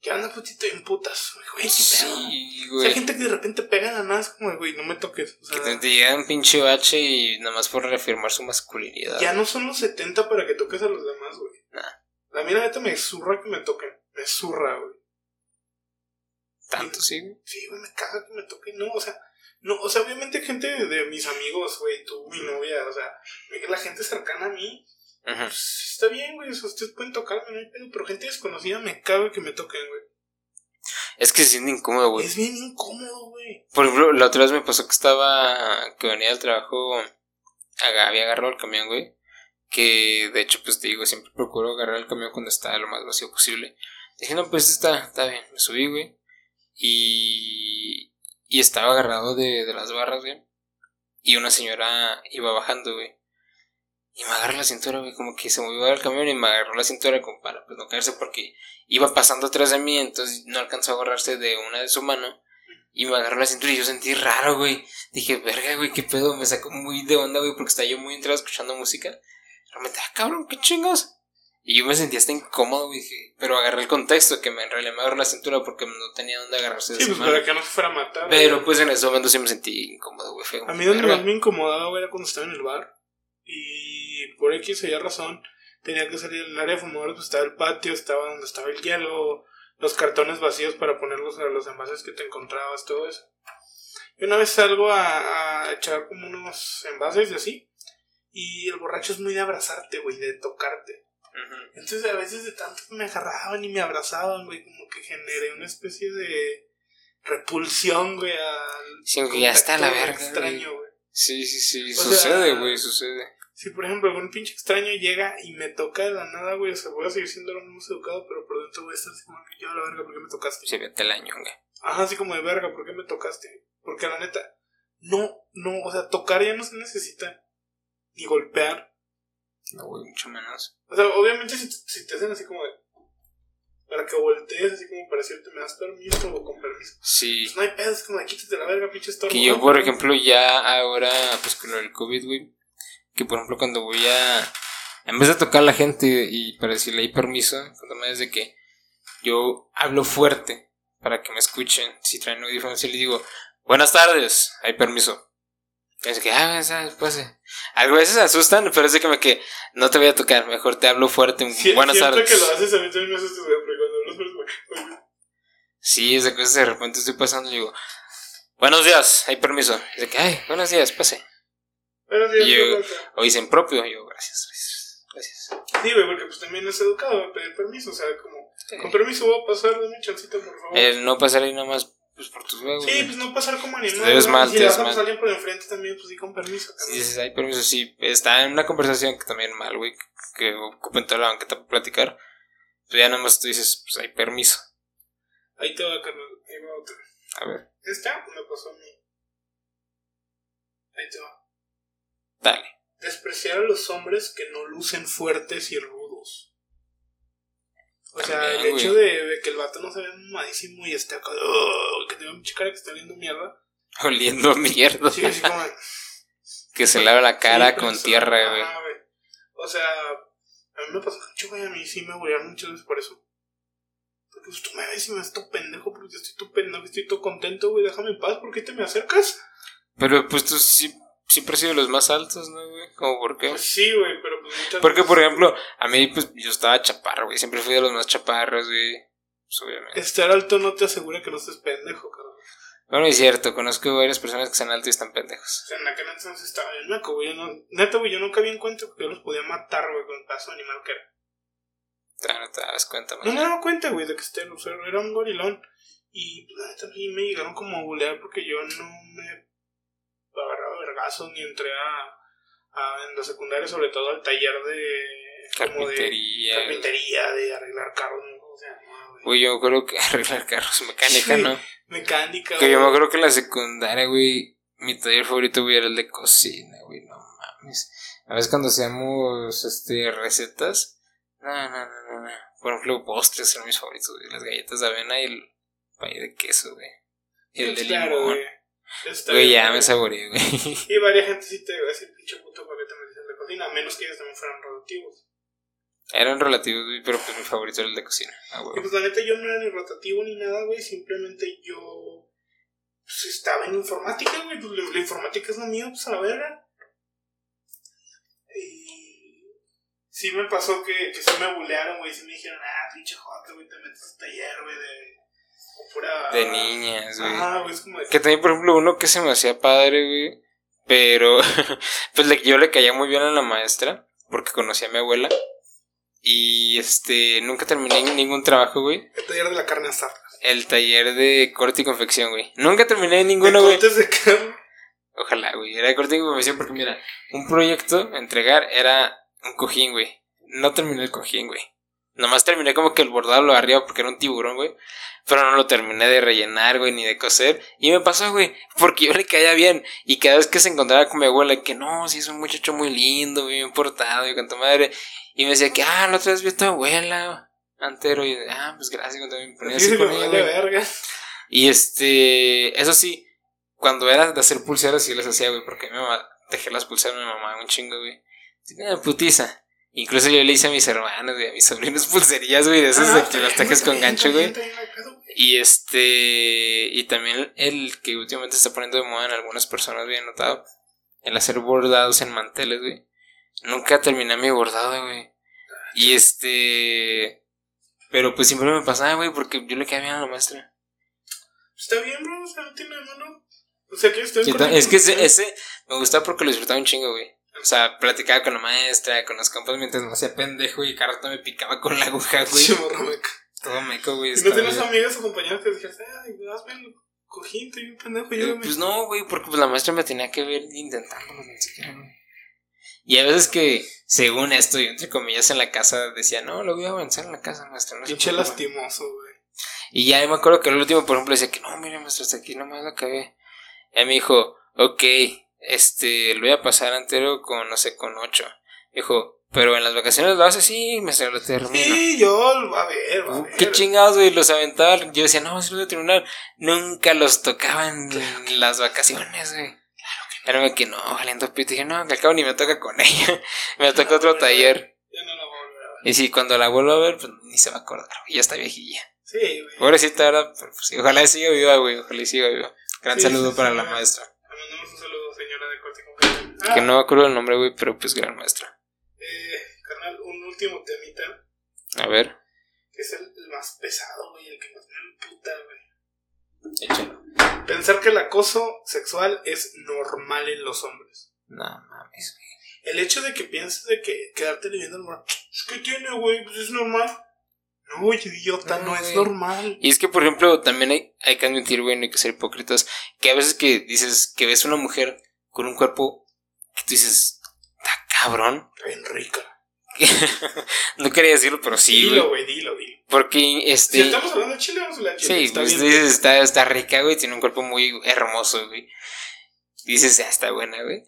Que anda putito en putas, güey, güey, qué pedo. Sí, O sea, hay güey. gente que de repente pega nada, es como, güey, no me toques. O sea, Que te, te llega un pinche bache y nada más por reafirmar su masculinidad. ya no son los 70 para que toques a los demás, güey. Nah. A mí la neta me zurra que me toquen. Me zurra, güey. Tanto, sí, güey. Sí, güey, me caga que me toquen. No, o sea, no, o sea, obviamente gente de, de mis amigos, güey, tú, mi novia, o sea, la gente cercana a mí, Pues, está bien, güey, ustedes pueden tocarme, no hay pedo, pero gente desconocida me caga que me toquen, güey. Es que se siente incómodo, güey. Es bien incómodo, güey. Por ejemplo, la otra vez me pasó que estaba. que venía del trabajo. Había agarrado el camión, güey. Que de hecho, pues te digo, siempre procuro agarrar el camión cuando está lo más vacío posible. Dije, no, pues está, está bien. Me subí, güey. Y. Y estaba agarrado de, de las barras, güey. Y una señora iba bajando, güey. Y me agarró la cintura, güey. Como que se movió el camión y me agarró la cintura como para pues, no caerse porque iba pasando atrás de mí. Entonces no alcanzó a agarrarse de una de su mano. Y me agarró la cintura y yo sentí raro, güey. Dije, verga, güey, qué pedo. Me sacó muy de onda, güey, porque estaba yo muy entrado escuchando música. Realmente, ah, cabrón, qué chingos. Y yo me sentía hasta incómodo, güey. Dije, pero agarré el contexto, que me, en realidad me agarró la cintura porque no tenía dónde agarrarse de Sí, pues mano. para que no se fuera a matar. Pero güey. pues en ese momento sí me sentí incómodo, güey. Fue A mí donde más me incomodaba, güey, era cuando estaba en el bar. Y por X o Y razón, tenía que salir del área de fumadores, pues estaba el patio, estaba donde estaba el hielo, los cartones vacíos para ponerlos a los envases que te encontrabas, todo eso. Y una vez salgo a, a echar como unos envases y así, Y el borracho es muy de abrazarte, güey, de tocarte. Entonces a veces de tanto me agarraban y me abrazaban, güey, como que generé una especie de repulsión, güey, al... Sí, está la verga. Extraño, güey. Sí, sí, sí, sucede, güey, sucede. Si, por ejemplo, algún pinche extraño llega y me toca de la nada, güey, o sea, voy a seguir siendo lo mismo educado, pero por dentro voy a estar así como, yo la verga, ¿por qué me tocaste? Se vete año, güey. Ajá, así como de verga, ¿por qué me tocaste? Porque la neta, no, no, o sea, tocar ya no se necesita, ni golpear. No, güey, mucho menos. O sea, obviamente si, si te hacen así como de, para que voltees, así como para decirte, ¿me das permiso o con permiso? Sí. Pues no hay pedo, es como de quítate la verga, pinche estorbo. Que yo, por ejemplo, ya ahora, pues con el COVID, güey, que por ejemplo cuando voy a, en vez de tocar a la gente y para decirle hay permiso, cuando me de que yo hablo fuerte para que me escuchen, si traen audífonos y le digo, buenas tardes, hay permiso. Y es que, ah, pues, a veces asustan, pero es de que me que no te voy a tocar, mejor te hablo fuerte, buenas tardes. que lo haces, a mí también me asustas, pero cuando Sí, es de que de repente estoy pasando y digo, buenos días, hay permiso. Es de que, ay, buenos días, pase. Buenos días, y yo, o dicen propio, y yo, gracias, gracias, gracias. Sí, güey, porque pues también es educado a pedir permiso, o sea, como, con permiso voy a pasar, de mi chancita, por favor. El no pasar ahí nada más pues por tus huevos. Sí, pues no pasar como animal. Te ves mal, si vas a pasar alguien por enfrente también, pues sí, con permiso. También. Sí, sí, hay permiso, sí. Está en una conversación que también mal, güey, que ocupen toda la banqueta para platicar. Pues ya nada más tú dices, pues hay permiso. Ahí te va, Carlos. Ahí va otra. A ver. ¿Esta me pasó a mí? Ahí te va. Dale. Despreciar a los hombres que no lucen fuertes y rudos. O sea, el hecho de, que el vato no se ve mamadísimo y esté acá, oh, que tenga un cara que está oliendo mierda. Oliendo mierda. Sí, así como. que se lava la cara con tierra, güey. O sea, a mí me pasó mucho, güey. A mí sí me aburrieron muchas veces por eso. Porque pues, tú me ves y me ves todo pendejo, porque yo estoy todo pendejo, estoy todo contento, güey. Déjame en paz, ¿por qué te me acercas? Pero pues tú sí siempre he sido los más altos, ¿no, güey? ¿Cómo por qué? Pues sí, güey, pero pues muchas Porque, por ejemplo, a mí, pues, yo estaba chaparro, güey. Siempre fui de los más chaparros, güey. Pues, obviamente. Estar alto no te asegura que no estés pendejo, cabrón. Bueno, es cierto, conozco varias personas que están altos y están pendejos. O sea, en aquel entonces estaba bien naco, güey. No, neta, güey, yo nunca había en cuenta porque yo los podía matar, güey, con el paso animal que era. Ah, no te das cuenta, No me daba cuenta, güey, de que este, o sea, era un gorilón. Y, pues, neta, a mí me llegaron como a bulear porque yo no me agarraba vergazos ni entré a, a, en la secundaria, sobre todo al taller de carpintería, de, carpintería, de arreglar carros. O sea, no, güey, yo creo que arreglar carros, mecánica, ¿no? Mecánica. Que yo me acuerdo que en la secundaria, güey, mi taller favorito, güey, era el de cocina, güey, no mames. A veces cuando hacíamos, este, recetas, no, no, no, no, Por ejemplo, postres eran mis favoritos, güey, las galletas de avena y el pay de queso, güey. Y el de limón. Güey, ya me saboreé, güey. Y varias gente sí te va a decir, pinche puto, ¿para qué te metes de cocina? A menos que ellos también fueran rotativos. Eran relativos, güey, pero pues mi favorito era el de cocina. Ah, y pues la neta yo no era ni rotativo ni nada, güey. Simplemente yo. Pues estaba en informática, güey. Pues la, informática es lo mío, pues a la verga. Y. Sí me pasó que, que sí me bulearon, güey. Sí me dijeron, ah, pinche joder, güey, te metes a taller, güey, de de niñas, güey. Ah, güey, es como Que también, por ejemplo, uno que se me hacía padre, güey. Pero, pues le, yo le caía muy bien a la maestra, porque conocía a mi abuela. Y este, nunca terminé ningún trabajo, güey. El taller de la carne asada. El taller de corte y confección, güey. Nunca terminé ninguno, güey. ¿Cortes de carne? Ojalá, güey. Era de corte y confección porque, mira, un proyecto entregar era un cojín, güey. No terminé el cojín, güey. Nomás terminé como que el bordado lo arriba porque era un tiburón, güey. Pero no lo terminé de rellenar, güey, ni de coser. Y me pasó, güey, porque yo le caía bien. Y cada vez que se encontraba con mi abuela, que no, si es un muchacho muy lindo, bien portado, y con tu madre. Y me decía que, ah, la otra vez vi a tu abuela, antero. Y ah, pues gracias, cuando me ponía así con ella, verga. Y este, eso sí, cuando era de hacer pulseras, sí las hacía, güey, porque mi mamá, dejé las pulseras a mi mamá un chingo, güey. putiza. Incluso yo le hice a mis hermanos, güey, a mis sobrinos pulserías, güey, de esas de que las tejes con gancho, güey. Y este. Y también el que últimamente se está poniendo de moda en algunas personas, bien notado. El hacer bordados en manteles, güey. Nunca terminé mi bordado, güey. Y este. Pero pues siempre me pasaba, güey, porque yo le quedaba bien a la maestra. Está bien, bro, o sea, no tiene mano. O sea, que estoy Es que ese, ese me gustaba porque lo disfrutaba un chingo, güey. O sea, platicaba con la maestra, con los compas mientras me hacía pendejo y cada rato me picaba con la aguja, güey. Meco. Todo meco, güey. ¿Y no tienes amigas o compañeros que dijeras, ay, hazme el cojín, estoy bien pendejo, Eh, ayúdame? Pues no, güey, porque pues la maestra me tenía que ver intentándolo, ni siquiera, güey. Y a veces que, según esto, yo entre comillas en la casa decía, no, lo voy a avanzar en la casa, maestra. No Pinche preocupe". lastimoso, güey. Y ya me acuerdo que el último, por ejemplo, decía que no, mire, maestra, hasta aquí nomás lo acabé. Y me dijo, ok, este, lo voy a pasar entero con, no sé, con ocho. Dijo, pero en las vacaciones lo hace así, maestra, lo termino. Sí, yo, a ver, a ver. Qué chingados, güey, los aventaba. Yo decía, no, sí los voy a terminar. Nunca los tocaban en las vacaciones, güey. Claro que no. que no, valiendo pito. Dije, no, que al cabo ni me toca con ella. me toca otro taller. Ya no la voy a volver a ver. Y si cuando la vuelvo a ver, pues ni se va a acordar, güey. Ya está viejilla. Sí, güey. Pobrecita pero, pues, sí, ojalá siga viva, güey. Ojalá siga viva. Gran Sí, saludo sí, para sí, la sí. maestra. Le mandamos un saludo, señora de corte con Carnal. Que no me acuerdo el nombre, güey, pero pues gran maestra. eh, carnal, un último temita, A ver, que es el, el más pesado, güey, el que más me emputa, güey. échalo. Pensar que el acoso sexual es normal en los hombres. No mames, güey. El hecho de que pienses de que quedarte viendo al morro, ¿qué tiene, güey? Pues es normal. No, idiota, no, No, es normal. Y es que, por ejemplo, también hay, hay que admitir, güey, no hay que ser hipócritas, que a veces que dices que ves una mujer con un cuerpo que tú dices, está cabrón. Bien rica. no quería decirlo, pero sí, dilo, güey. dilo, dilo. Porque, Si este... estamos hablando de chile, vamos a hablar de chile. Sí, está pues dices, está, está rica, güey, tiene un cuerpo muy hermoso, güey. Dices, ya está buena, güey.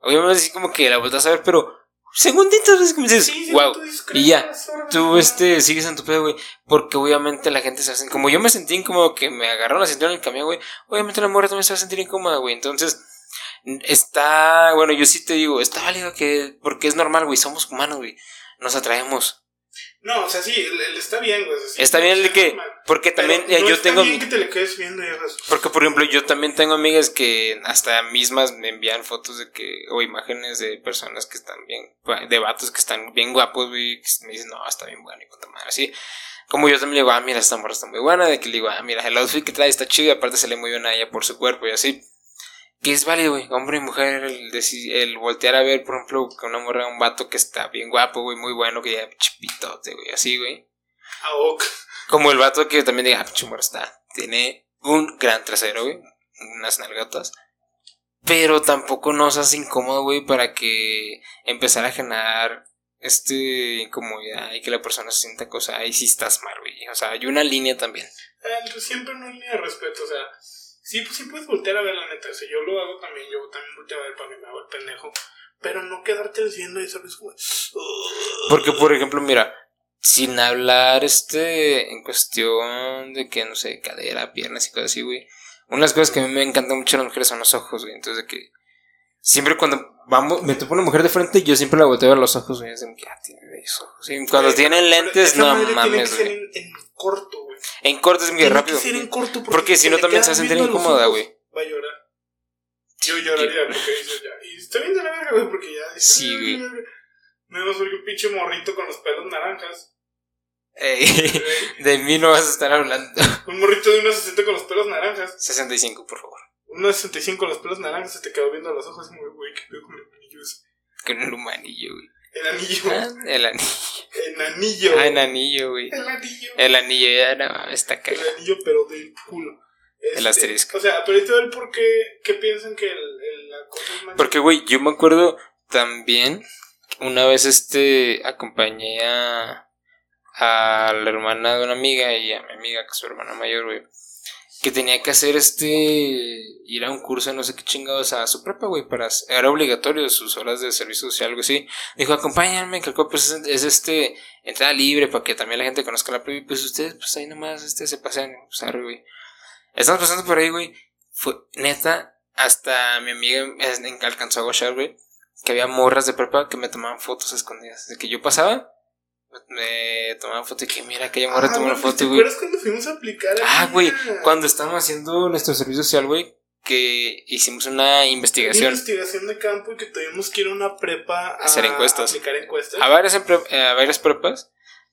Obviamente así como que la vueltas a ver, pero segunditos es como dices, Sí, wow. Y ya, "Crees, órale, Tú, va". este, sigues en tu pedo, güey. Porque obviamente la gente se hace. Como yo me sentí incómodo que me agarraron la cintura en el camión, güey. Obviamente la mujer también se va a sentir incómoda, güey. Entonces, está. Bueno, yo sí te digo, está válido que. Porque es normal, güey. Somos humanos, güey. Nos atraemos. No, o sea, sí, él está bien, güey. Está bien el que. normal. Porque también eh, no yo está tengo. bien que te le quedes viendo y hagas. Porque, por ejemplo, yo también tengo amigas que hasta mismas me envían fotos de que, o imágenes de personas que están bien, de vatos que están bien guapos, güey, que me dicen, no, está bien bueno y cuánta madre, así. Como yo también le digo, ah, mira, esta morra está muy buena, de que le digo, ah, mira, el outfit que trae está chido y aparte se le muy bien a ella por su cuerpo y así. Que es válido, güey, hombre y mujer, el, el voltear a ver, por ejemplo, que una morra, un vato que está bien guapo, güey, muy bueno, que ya chipitote, güey, así, güey. Ah, ok. Como el vato que también diga, ah, morra está. Tiene un gran trasero, güey. Unas nalgatas. Pero tampoco nos hace incómodo, güey, para que empezar a generar este incomodidad y que la persona se sienta cosa. Ahí sí estás mal, güey. O sea, hay una línea también. Eh, pues siempre hay línea de respeto, o sea, sí, pues sí puedes voltear a ver la neta, o yo lo hago también, yo también volteo a ver para que me hago el pendejo, pero no quedarte viendo y sabes como, Porque, por ejemplo, mira, sin hablar este en cuestión de que, no sé, cadera, piernas y cosas así, güey. Una de las cosas que a mí me encantan mucho de las mujeres son los ojos, güey. Entonces, de que siempre cuando vamos, me topo una mujer de frente, yo siempre la volteo a los ojos, güey. De que, ah, tiene ojos. Y cuando Güey, tienen lentes, no mames, güey. en, en corto, güey. En cortes es muy rápido. que ser en corto porque, Porque si no también se va a sentir incómoda, güey. Va a llorar. Yo lloraría porque dices ya. Y está bien de la verga, güey, porque ya. Sí, "Ay, güey. verga". Menos porque un pinche morrito con los pelos naranjas. Ey, de mí no vas a estar hablando. un morrito de 1.60 con los pelos naranjas. 65, por favor. 1.65 con los pelos naranjas se te quedó viendo los ojos. Como, güey, qué pedo con el anillo ese? Con el humanillo, güey. El anillo. Ah, el anillo. El anillo. Ah, el anillo, güey. El anillo. El anillo ya no, está El cagado. anillo, pero del culo. El asterisco. O sea, pero ahorita ver por qué, qué piensan que el, el, la cosa es más. Porque, güey, yo me acuerdo también, una vez este, acompañé a, a la hermana de una amiga y a mi amiga, que es su hermana mayor, güey, que tenía que hacer este, ir a un curso, no sé qué chingados, a su prepa, güey, para, era obligatorio sus horas de servicio social, algo así. Dijo, acompáñenme, que el pues, es, es, este, entrada libre para que también la gente conozca la prepa y pues ustedes, pues ahí nomás, este, se pasean, pues, arre, güey. Estamos pasando por ahí, güey. Fue, neta, hasta mi amiga alcanzó a gochar, güey. Que había morras de prepa que me tomaban fotos escondidas. De que yo pasaba, me tomaban foto y que mira, aquella morra Ah, tomó una foto, ¿Te güey. acuerdas cuando fuimos a aplicar? Ah, güey, a- cuando estábamos haciendo nuestro servicio social, güey, que hicimos una Una investigación investigación de campo y que tuvimos que ir a una prepa a Hacer encuestas. aplicar encuestas. a varias, a varias prepas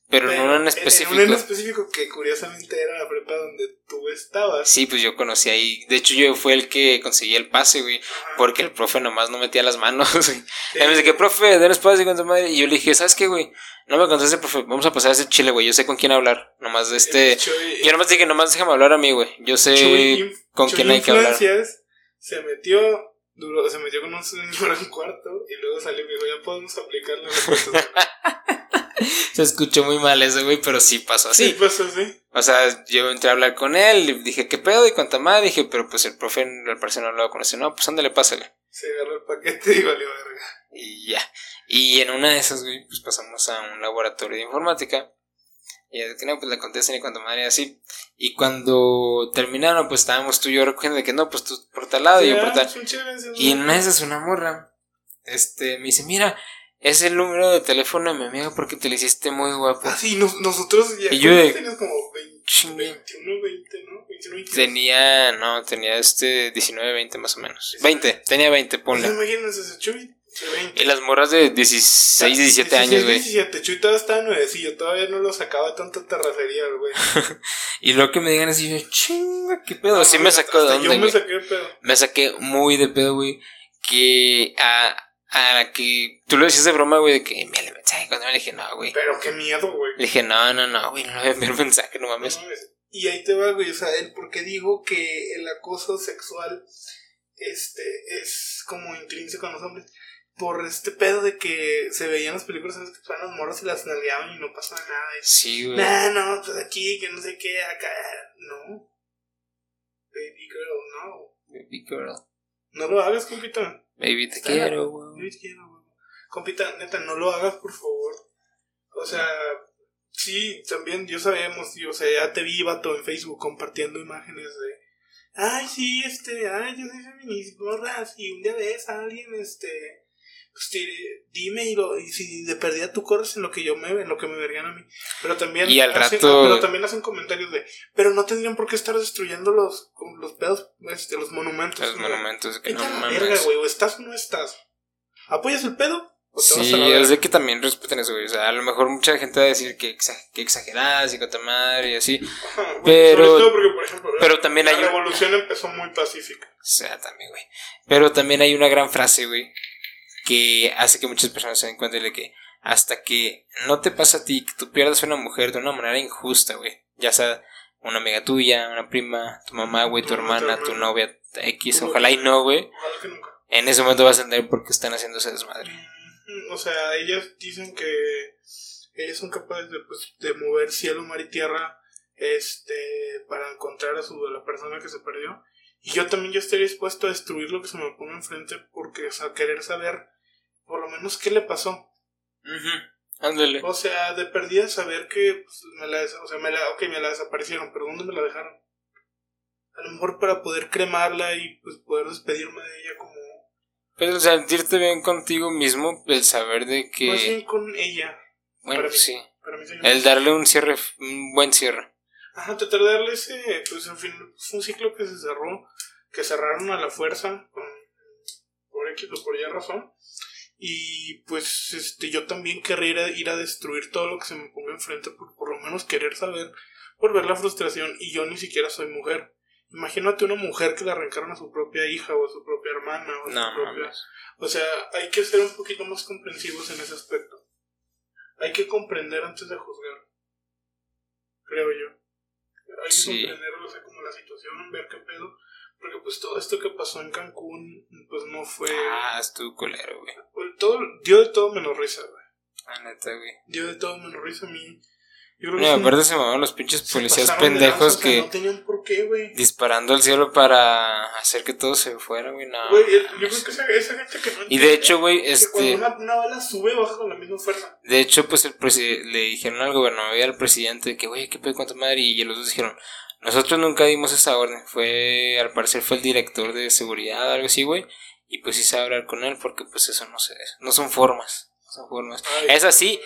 pero, no en específico. En en específico que curiosamente era la prepa donde tú estabas. Sí, pues yo conocí ahí. De hecho, yo fue el que conseguí el pase, güey. Porque el profe nomás no metía las manos, güey. Y me dice, que profe, den espacio con tu madre. Y yo le dije, ¿sabes qué, güey? No me contaste, profe. Vamos a pasar a ese chile, güey. Yo sé con quién hablar. Nomás de este. yo nomás dije, nomás déjame hablar a mí, güey. Yo sé con quién hay que hablar. Se metió Duró, se metió con un señor en cuarto y luego salió y me dijo, ya podemos aplicarlo. se escuchó muy mal eso, güey, pero sí pasó así. Sí pasó así. O sea, yo entré a hablar con él y dije, ¿qué pedo? Y cuánta madre, dije, pero pues el profe al parecer no lo conoce. No, pues ándale, pásale. Se agarró el paquete y valió verga. Y ya. Y en una de esas, güey, pues pasamos a un laboratorio de informática. Y que no, pues le contestan y cuando madre así. Y cuando terminaron, pues estábamos tú y yo recogiendo de que no, pues tú por tal lado y yo por tal. Y en una de esas una morra, este, me dice, mira, es el número de teléfono de mi amiga porque te lo hiciste muy guapo. Ah, sí, nosotros ya y yo de, tenías como 20, 21, 20, ¿no? 21, 22. Tenía, no, tenía este 19, 20 más o menos. 20, tenía 20, ponle. Pues imagínense ese Y las morras de 16, 17 años, güey. 17, Chuy todavía estaba nuevecillo, todavía no lo sacaba tanta terracería, güey. y lo que me digan es, yo, chinga, qué pedo. Así me sacó de Yo me saqué de pedo. Me saqué muy de pedo, güey. Que a, a la que tú lo decías de broma, güey, de que envíale mensaje. Cuando me le dije, no, güey. Pero qué miedo, güey. Le dije, no, no, no, güey, no le voy a enviar mensaje, no mames. Y ahí te va, güey, o sea, el por qué digo que el acoso sexual este es como intrínseco en los hombres por este pedo de que se veían las películas en las que estaban los morros y las nalgueaban y no pasaba nada. sí, güey. Nah, no, pues aquí, que no sé qué, acá. No. Baby girl, no. Baby girl. No lo hagas, compita. Baby, te quiero, güey. Baby, te quiero, güey. Compita, neta, no lo hagas, por favor. O sea, sí, también, yo sabemos, o sea, ya te vi, vato, en Facebook compartiendo imágenes de. Ay, sí, este, ay, yo soy feminista, morras, y un día ves a alguien, este pues, dime y, lo, y si de perdida tú corres en lo que yo me en lo que me verían a mí. Pero también, y al hacen, rato... pero también hacen comentarios de, pero no tendrían por qué estar destruyendo los, los pedos, este, los monumentos. Los monumentos, que no verga, güey, o estás o no estás. ¿Apoyas el pedo? Sí, es de que también respeten eso, güey. O sea, a lo mejor mucha gente va a decir que, que exageradas y con madre y así. pero, porque, por ejemplo, pero también la hay. La revolución empezó muy pacífica. O sea, también, güey. Pero también hay una gran frase, güey, que hace que muchas personas se den cuenta de que hasta que no te pasa a ti que tú pierdas a una mujer de una manera injusta, güey, ya sea una amiga tuya, una prima, tu mamá, güey, tu hermana, tu novia, X, ojalá y no, güey. En ese momento vas a entender por qué están haciendo ese desmadre. O sea, ellas dicen que ellas son capaces de, pues, de mover cielo, mar y tierra este para encontrar a su a la persona que se perdió. Y yo también yo estaría dispuesto a destruir lo que se me ponga enfrente porque, o sea, querer saber por lo menos qué le pasó. Ándale. O sea, de perdida saber que pues, me la, o sea, me la, okay, me la desaparecieron, pero ¿dónde me la dejaron? A lo mejor para poder cremarla y pues poder despedirme de ella como... Pero sentirte bien contigo mismo, el saber de que... Más bien con ella. Bueno, sí. el darle un cierre, un buen cierre. Ajá, tratar de darle ese, pues en fin, fue un ciclo que se cerró, que cerraron a la fuerza, con, por X o por Y razón. Y pues este yo también querría ir a, destruir todo lo que se me ponga enfrente por por lo menos querer saber, por ver la frustración y yo ni siquiera soy mujer. Imagínate una mujer que le arrancaron a su propia hija o a su propia hermana o a su propia... O sea, hay que ser un poquito más comprensivos en ese aspecto. Hay que comprender antes de juzgar. Creo yo. Hay que comprender, o sea, como la situación, ver qué pedo porque pues todo esto que pasó en Cancún, pues no fue... Ah, estuvo colero, güey. Todo, dio de todo menos risa, güey. Ah, neta, güey. Dio de todo menos risa a mí. Yo creo no, aparte se mamaban los pinches policías pendejos que. no tenían por qué, güey. Disparando al cielo para hacer que todo se fuera, güey. No. Güey, yo creo que esa, esa gente que no. Y de hecho, güey, este. Cuando una, una, bala sube, baja con la misma fuerza. De hecho, pues el le dijeron al gobernador y al presidente que, güey, qué pedo, cuánto madre. Y los dos dijeron, nosotros nunca dimos esa orden. Fue, al parecer, fue el director de seguridad, algo así, güey. Y pues hice hablar con él porque, pues, eso no sé. No son formas. Son formas. es así.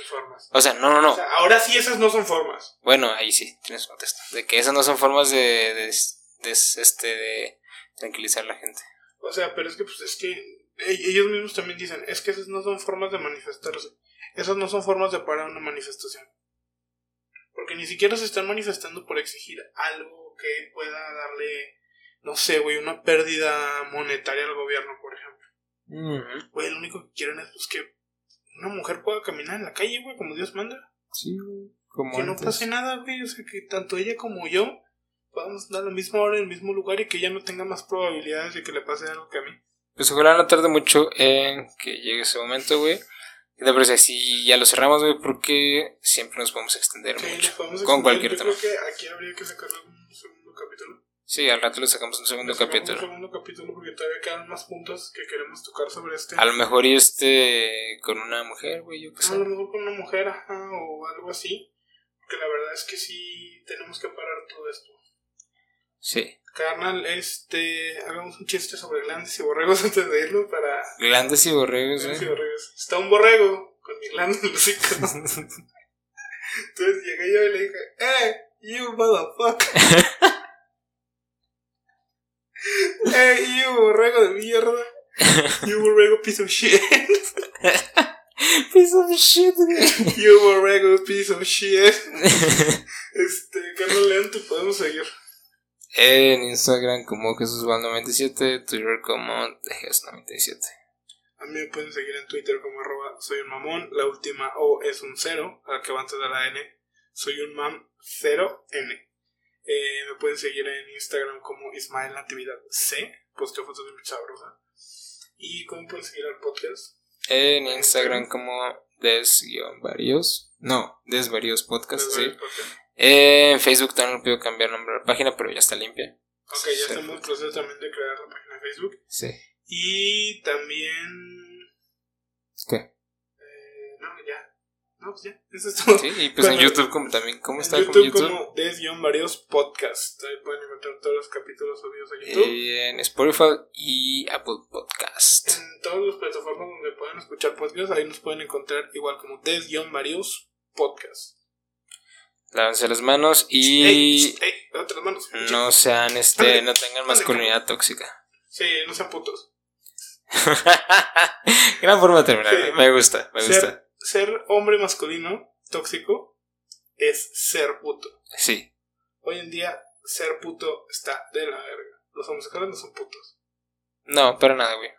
O sea, no, no, no. ahora sí esas no son formas. Bueno, ahí sí, tienes contexto. De que esas no son formas de, de, de, este, de tranquilizar a la gente. O sea, pero es que, pues, es que e, ellos mismos también dicen, es que esas no son formas de manifestarse. Esas no son formas de parar una manifestación. Porque ni siquiera se están manifestando por exigir algo que pueda darle, no sé, güey, una pérdida monetaria al gobierno, por ejemplo. Güey, lo único que quieren es pues, que una mujer pueda caminar en la calle, güey, como Dios manda. Sí, güey. Como Que no pase nada, güey. O sea, que tanto ella como yo podamos dar la misma hora en el mismo lugar y que ella no tenga más probabilidades de que le pase algo que a mí. Pues ojalá no tarde mucho en que llegue ese momento, güey. Y te parece si ya lo cerramos, güey, porque siempre nos podemos extender Sí, mucho. podemos Con extender. cualquier Yo tema. creo que aquí habría que sacar un segundo capítulo. Sí, al rato le sacamos un segundo sacamos capítulo. Un segundo capítulo porque todavía quedan más puntos que queremos tocar sobre este. A lo mejor y este con una mujer, güey, yo qué A sé. lo mejor con una mujer, ajá, o algo así. Porque la verdad es que sí tenemos que parar todo esto. Sí. Carnal, este. Hagamos un chiste sobre glandes y borregos antes de irlo para. Grandes y borregos, Glandes y güey. borregos. Está un borrego con mi glande en hocico. Entonces llegué yo y le dije, ¡Eh! You motherfucker. ¡Eh! You borrego de mierda. You borrego piece of shit. Piece of shit, güey. You borrego piece of shit. Este, Carnal León, te podemos seguir. En Instagram como JesusVal97, Twitter como Tejes97. A mí me pueden seguir en Twitter como arroba soy un mamón. La última O es un cero, a la que va antes de la N. Soy un mam 0N. Eh, me pueden seguir en Instagram como Ismael Natividad C. Posteo fotos de mi sabrosa. ¿Y cómo pueden seguir al podcast? En Instagram como Des-Varios. No, Desvarios Podcast, Les sí. El podcast. En Facebook también no puedo cambiar nombre a la página, pero ya está limpia. Ok, ya estamos en proceso también de crear la página de Facebook. Sí. Y también. ¿Qué? eh, no, ya. No, pues ya. Eso es todo. Sí, y pues en YouTube como también. ¿Cómo En está YouTube, con YouTube? como des-varios podcast. Ahí pueden encontrar todos los capítulos subidos a YouTube. Y en Spotify y Apple Podcast. En todas las plataformas donde pueden escuchar podcasts, ahí nos pueden encontrar igual como des-varios podcast. Lávense las manos y ¡Ey! Las manos. no sean, este, no tengan masculinidad tóxica. Sí, no sean putos. Gran forma de terminar, Sí. me gusta, me gusta. Ser, ser hombre masculino tóxico es ser puto. Sí, Hoy en día, ser puto está de la verga. Los homosexuales no son putos. no, para nada, güey.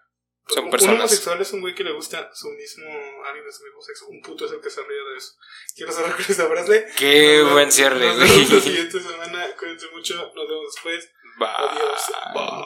Son personas. Un homosexual es un güey que le gusta su mismo, alguien de su mismo sexo. Un puto es el que se ríe de eso. Quiero cerrar con esta frase. Qué Nos buen cierre, Nos vemos la güey. siguiente semana. Cuídense mucho. Nos vemos después. Bye. Adiós. Bye.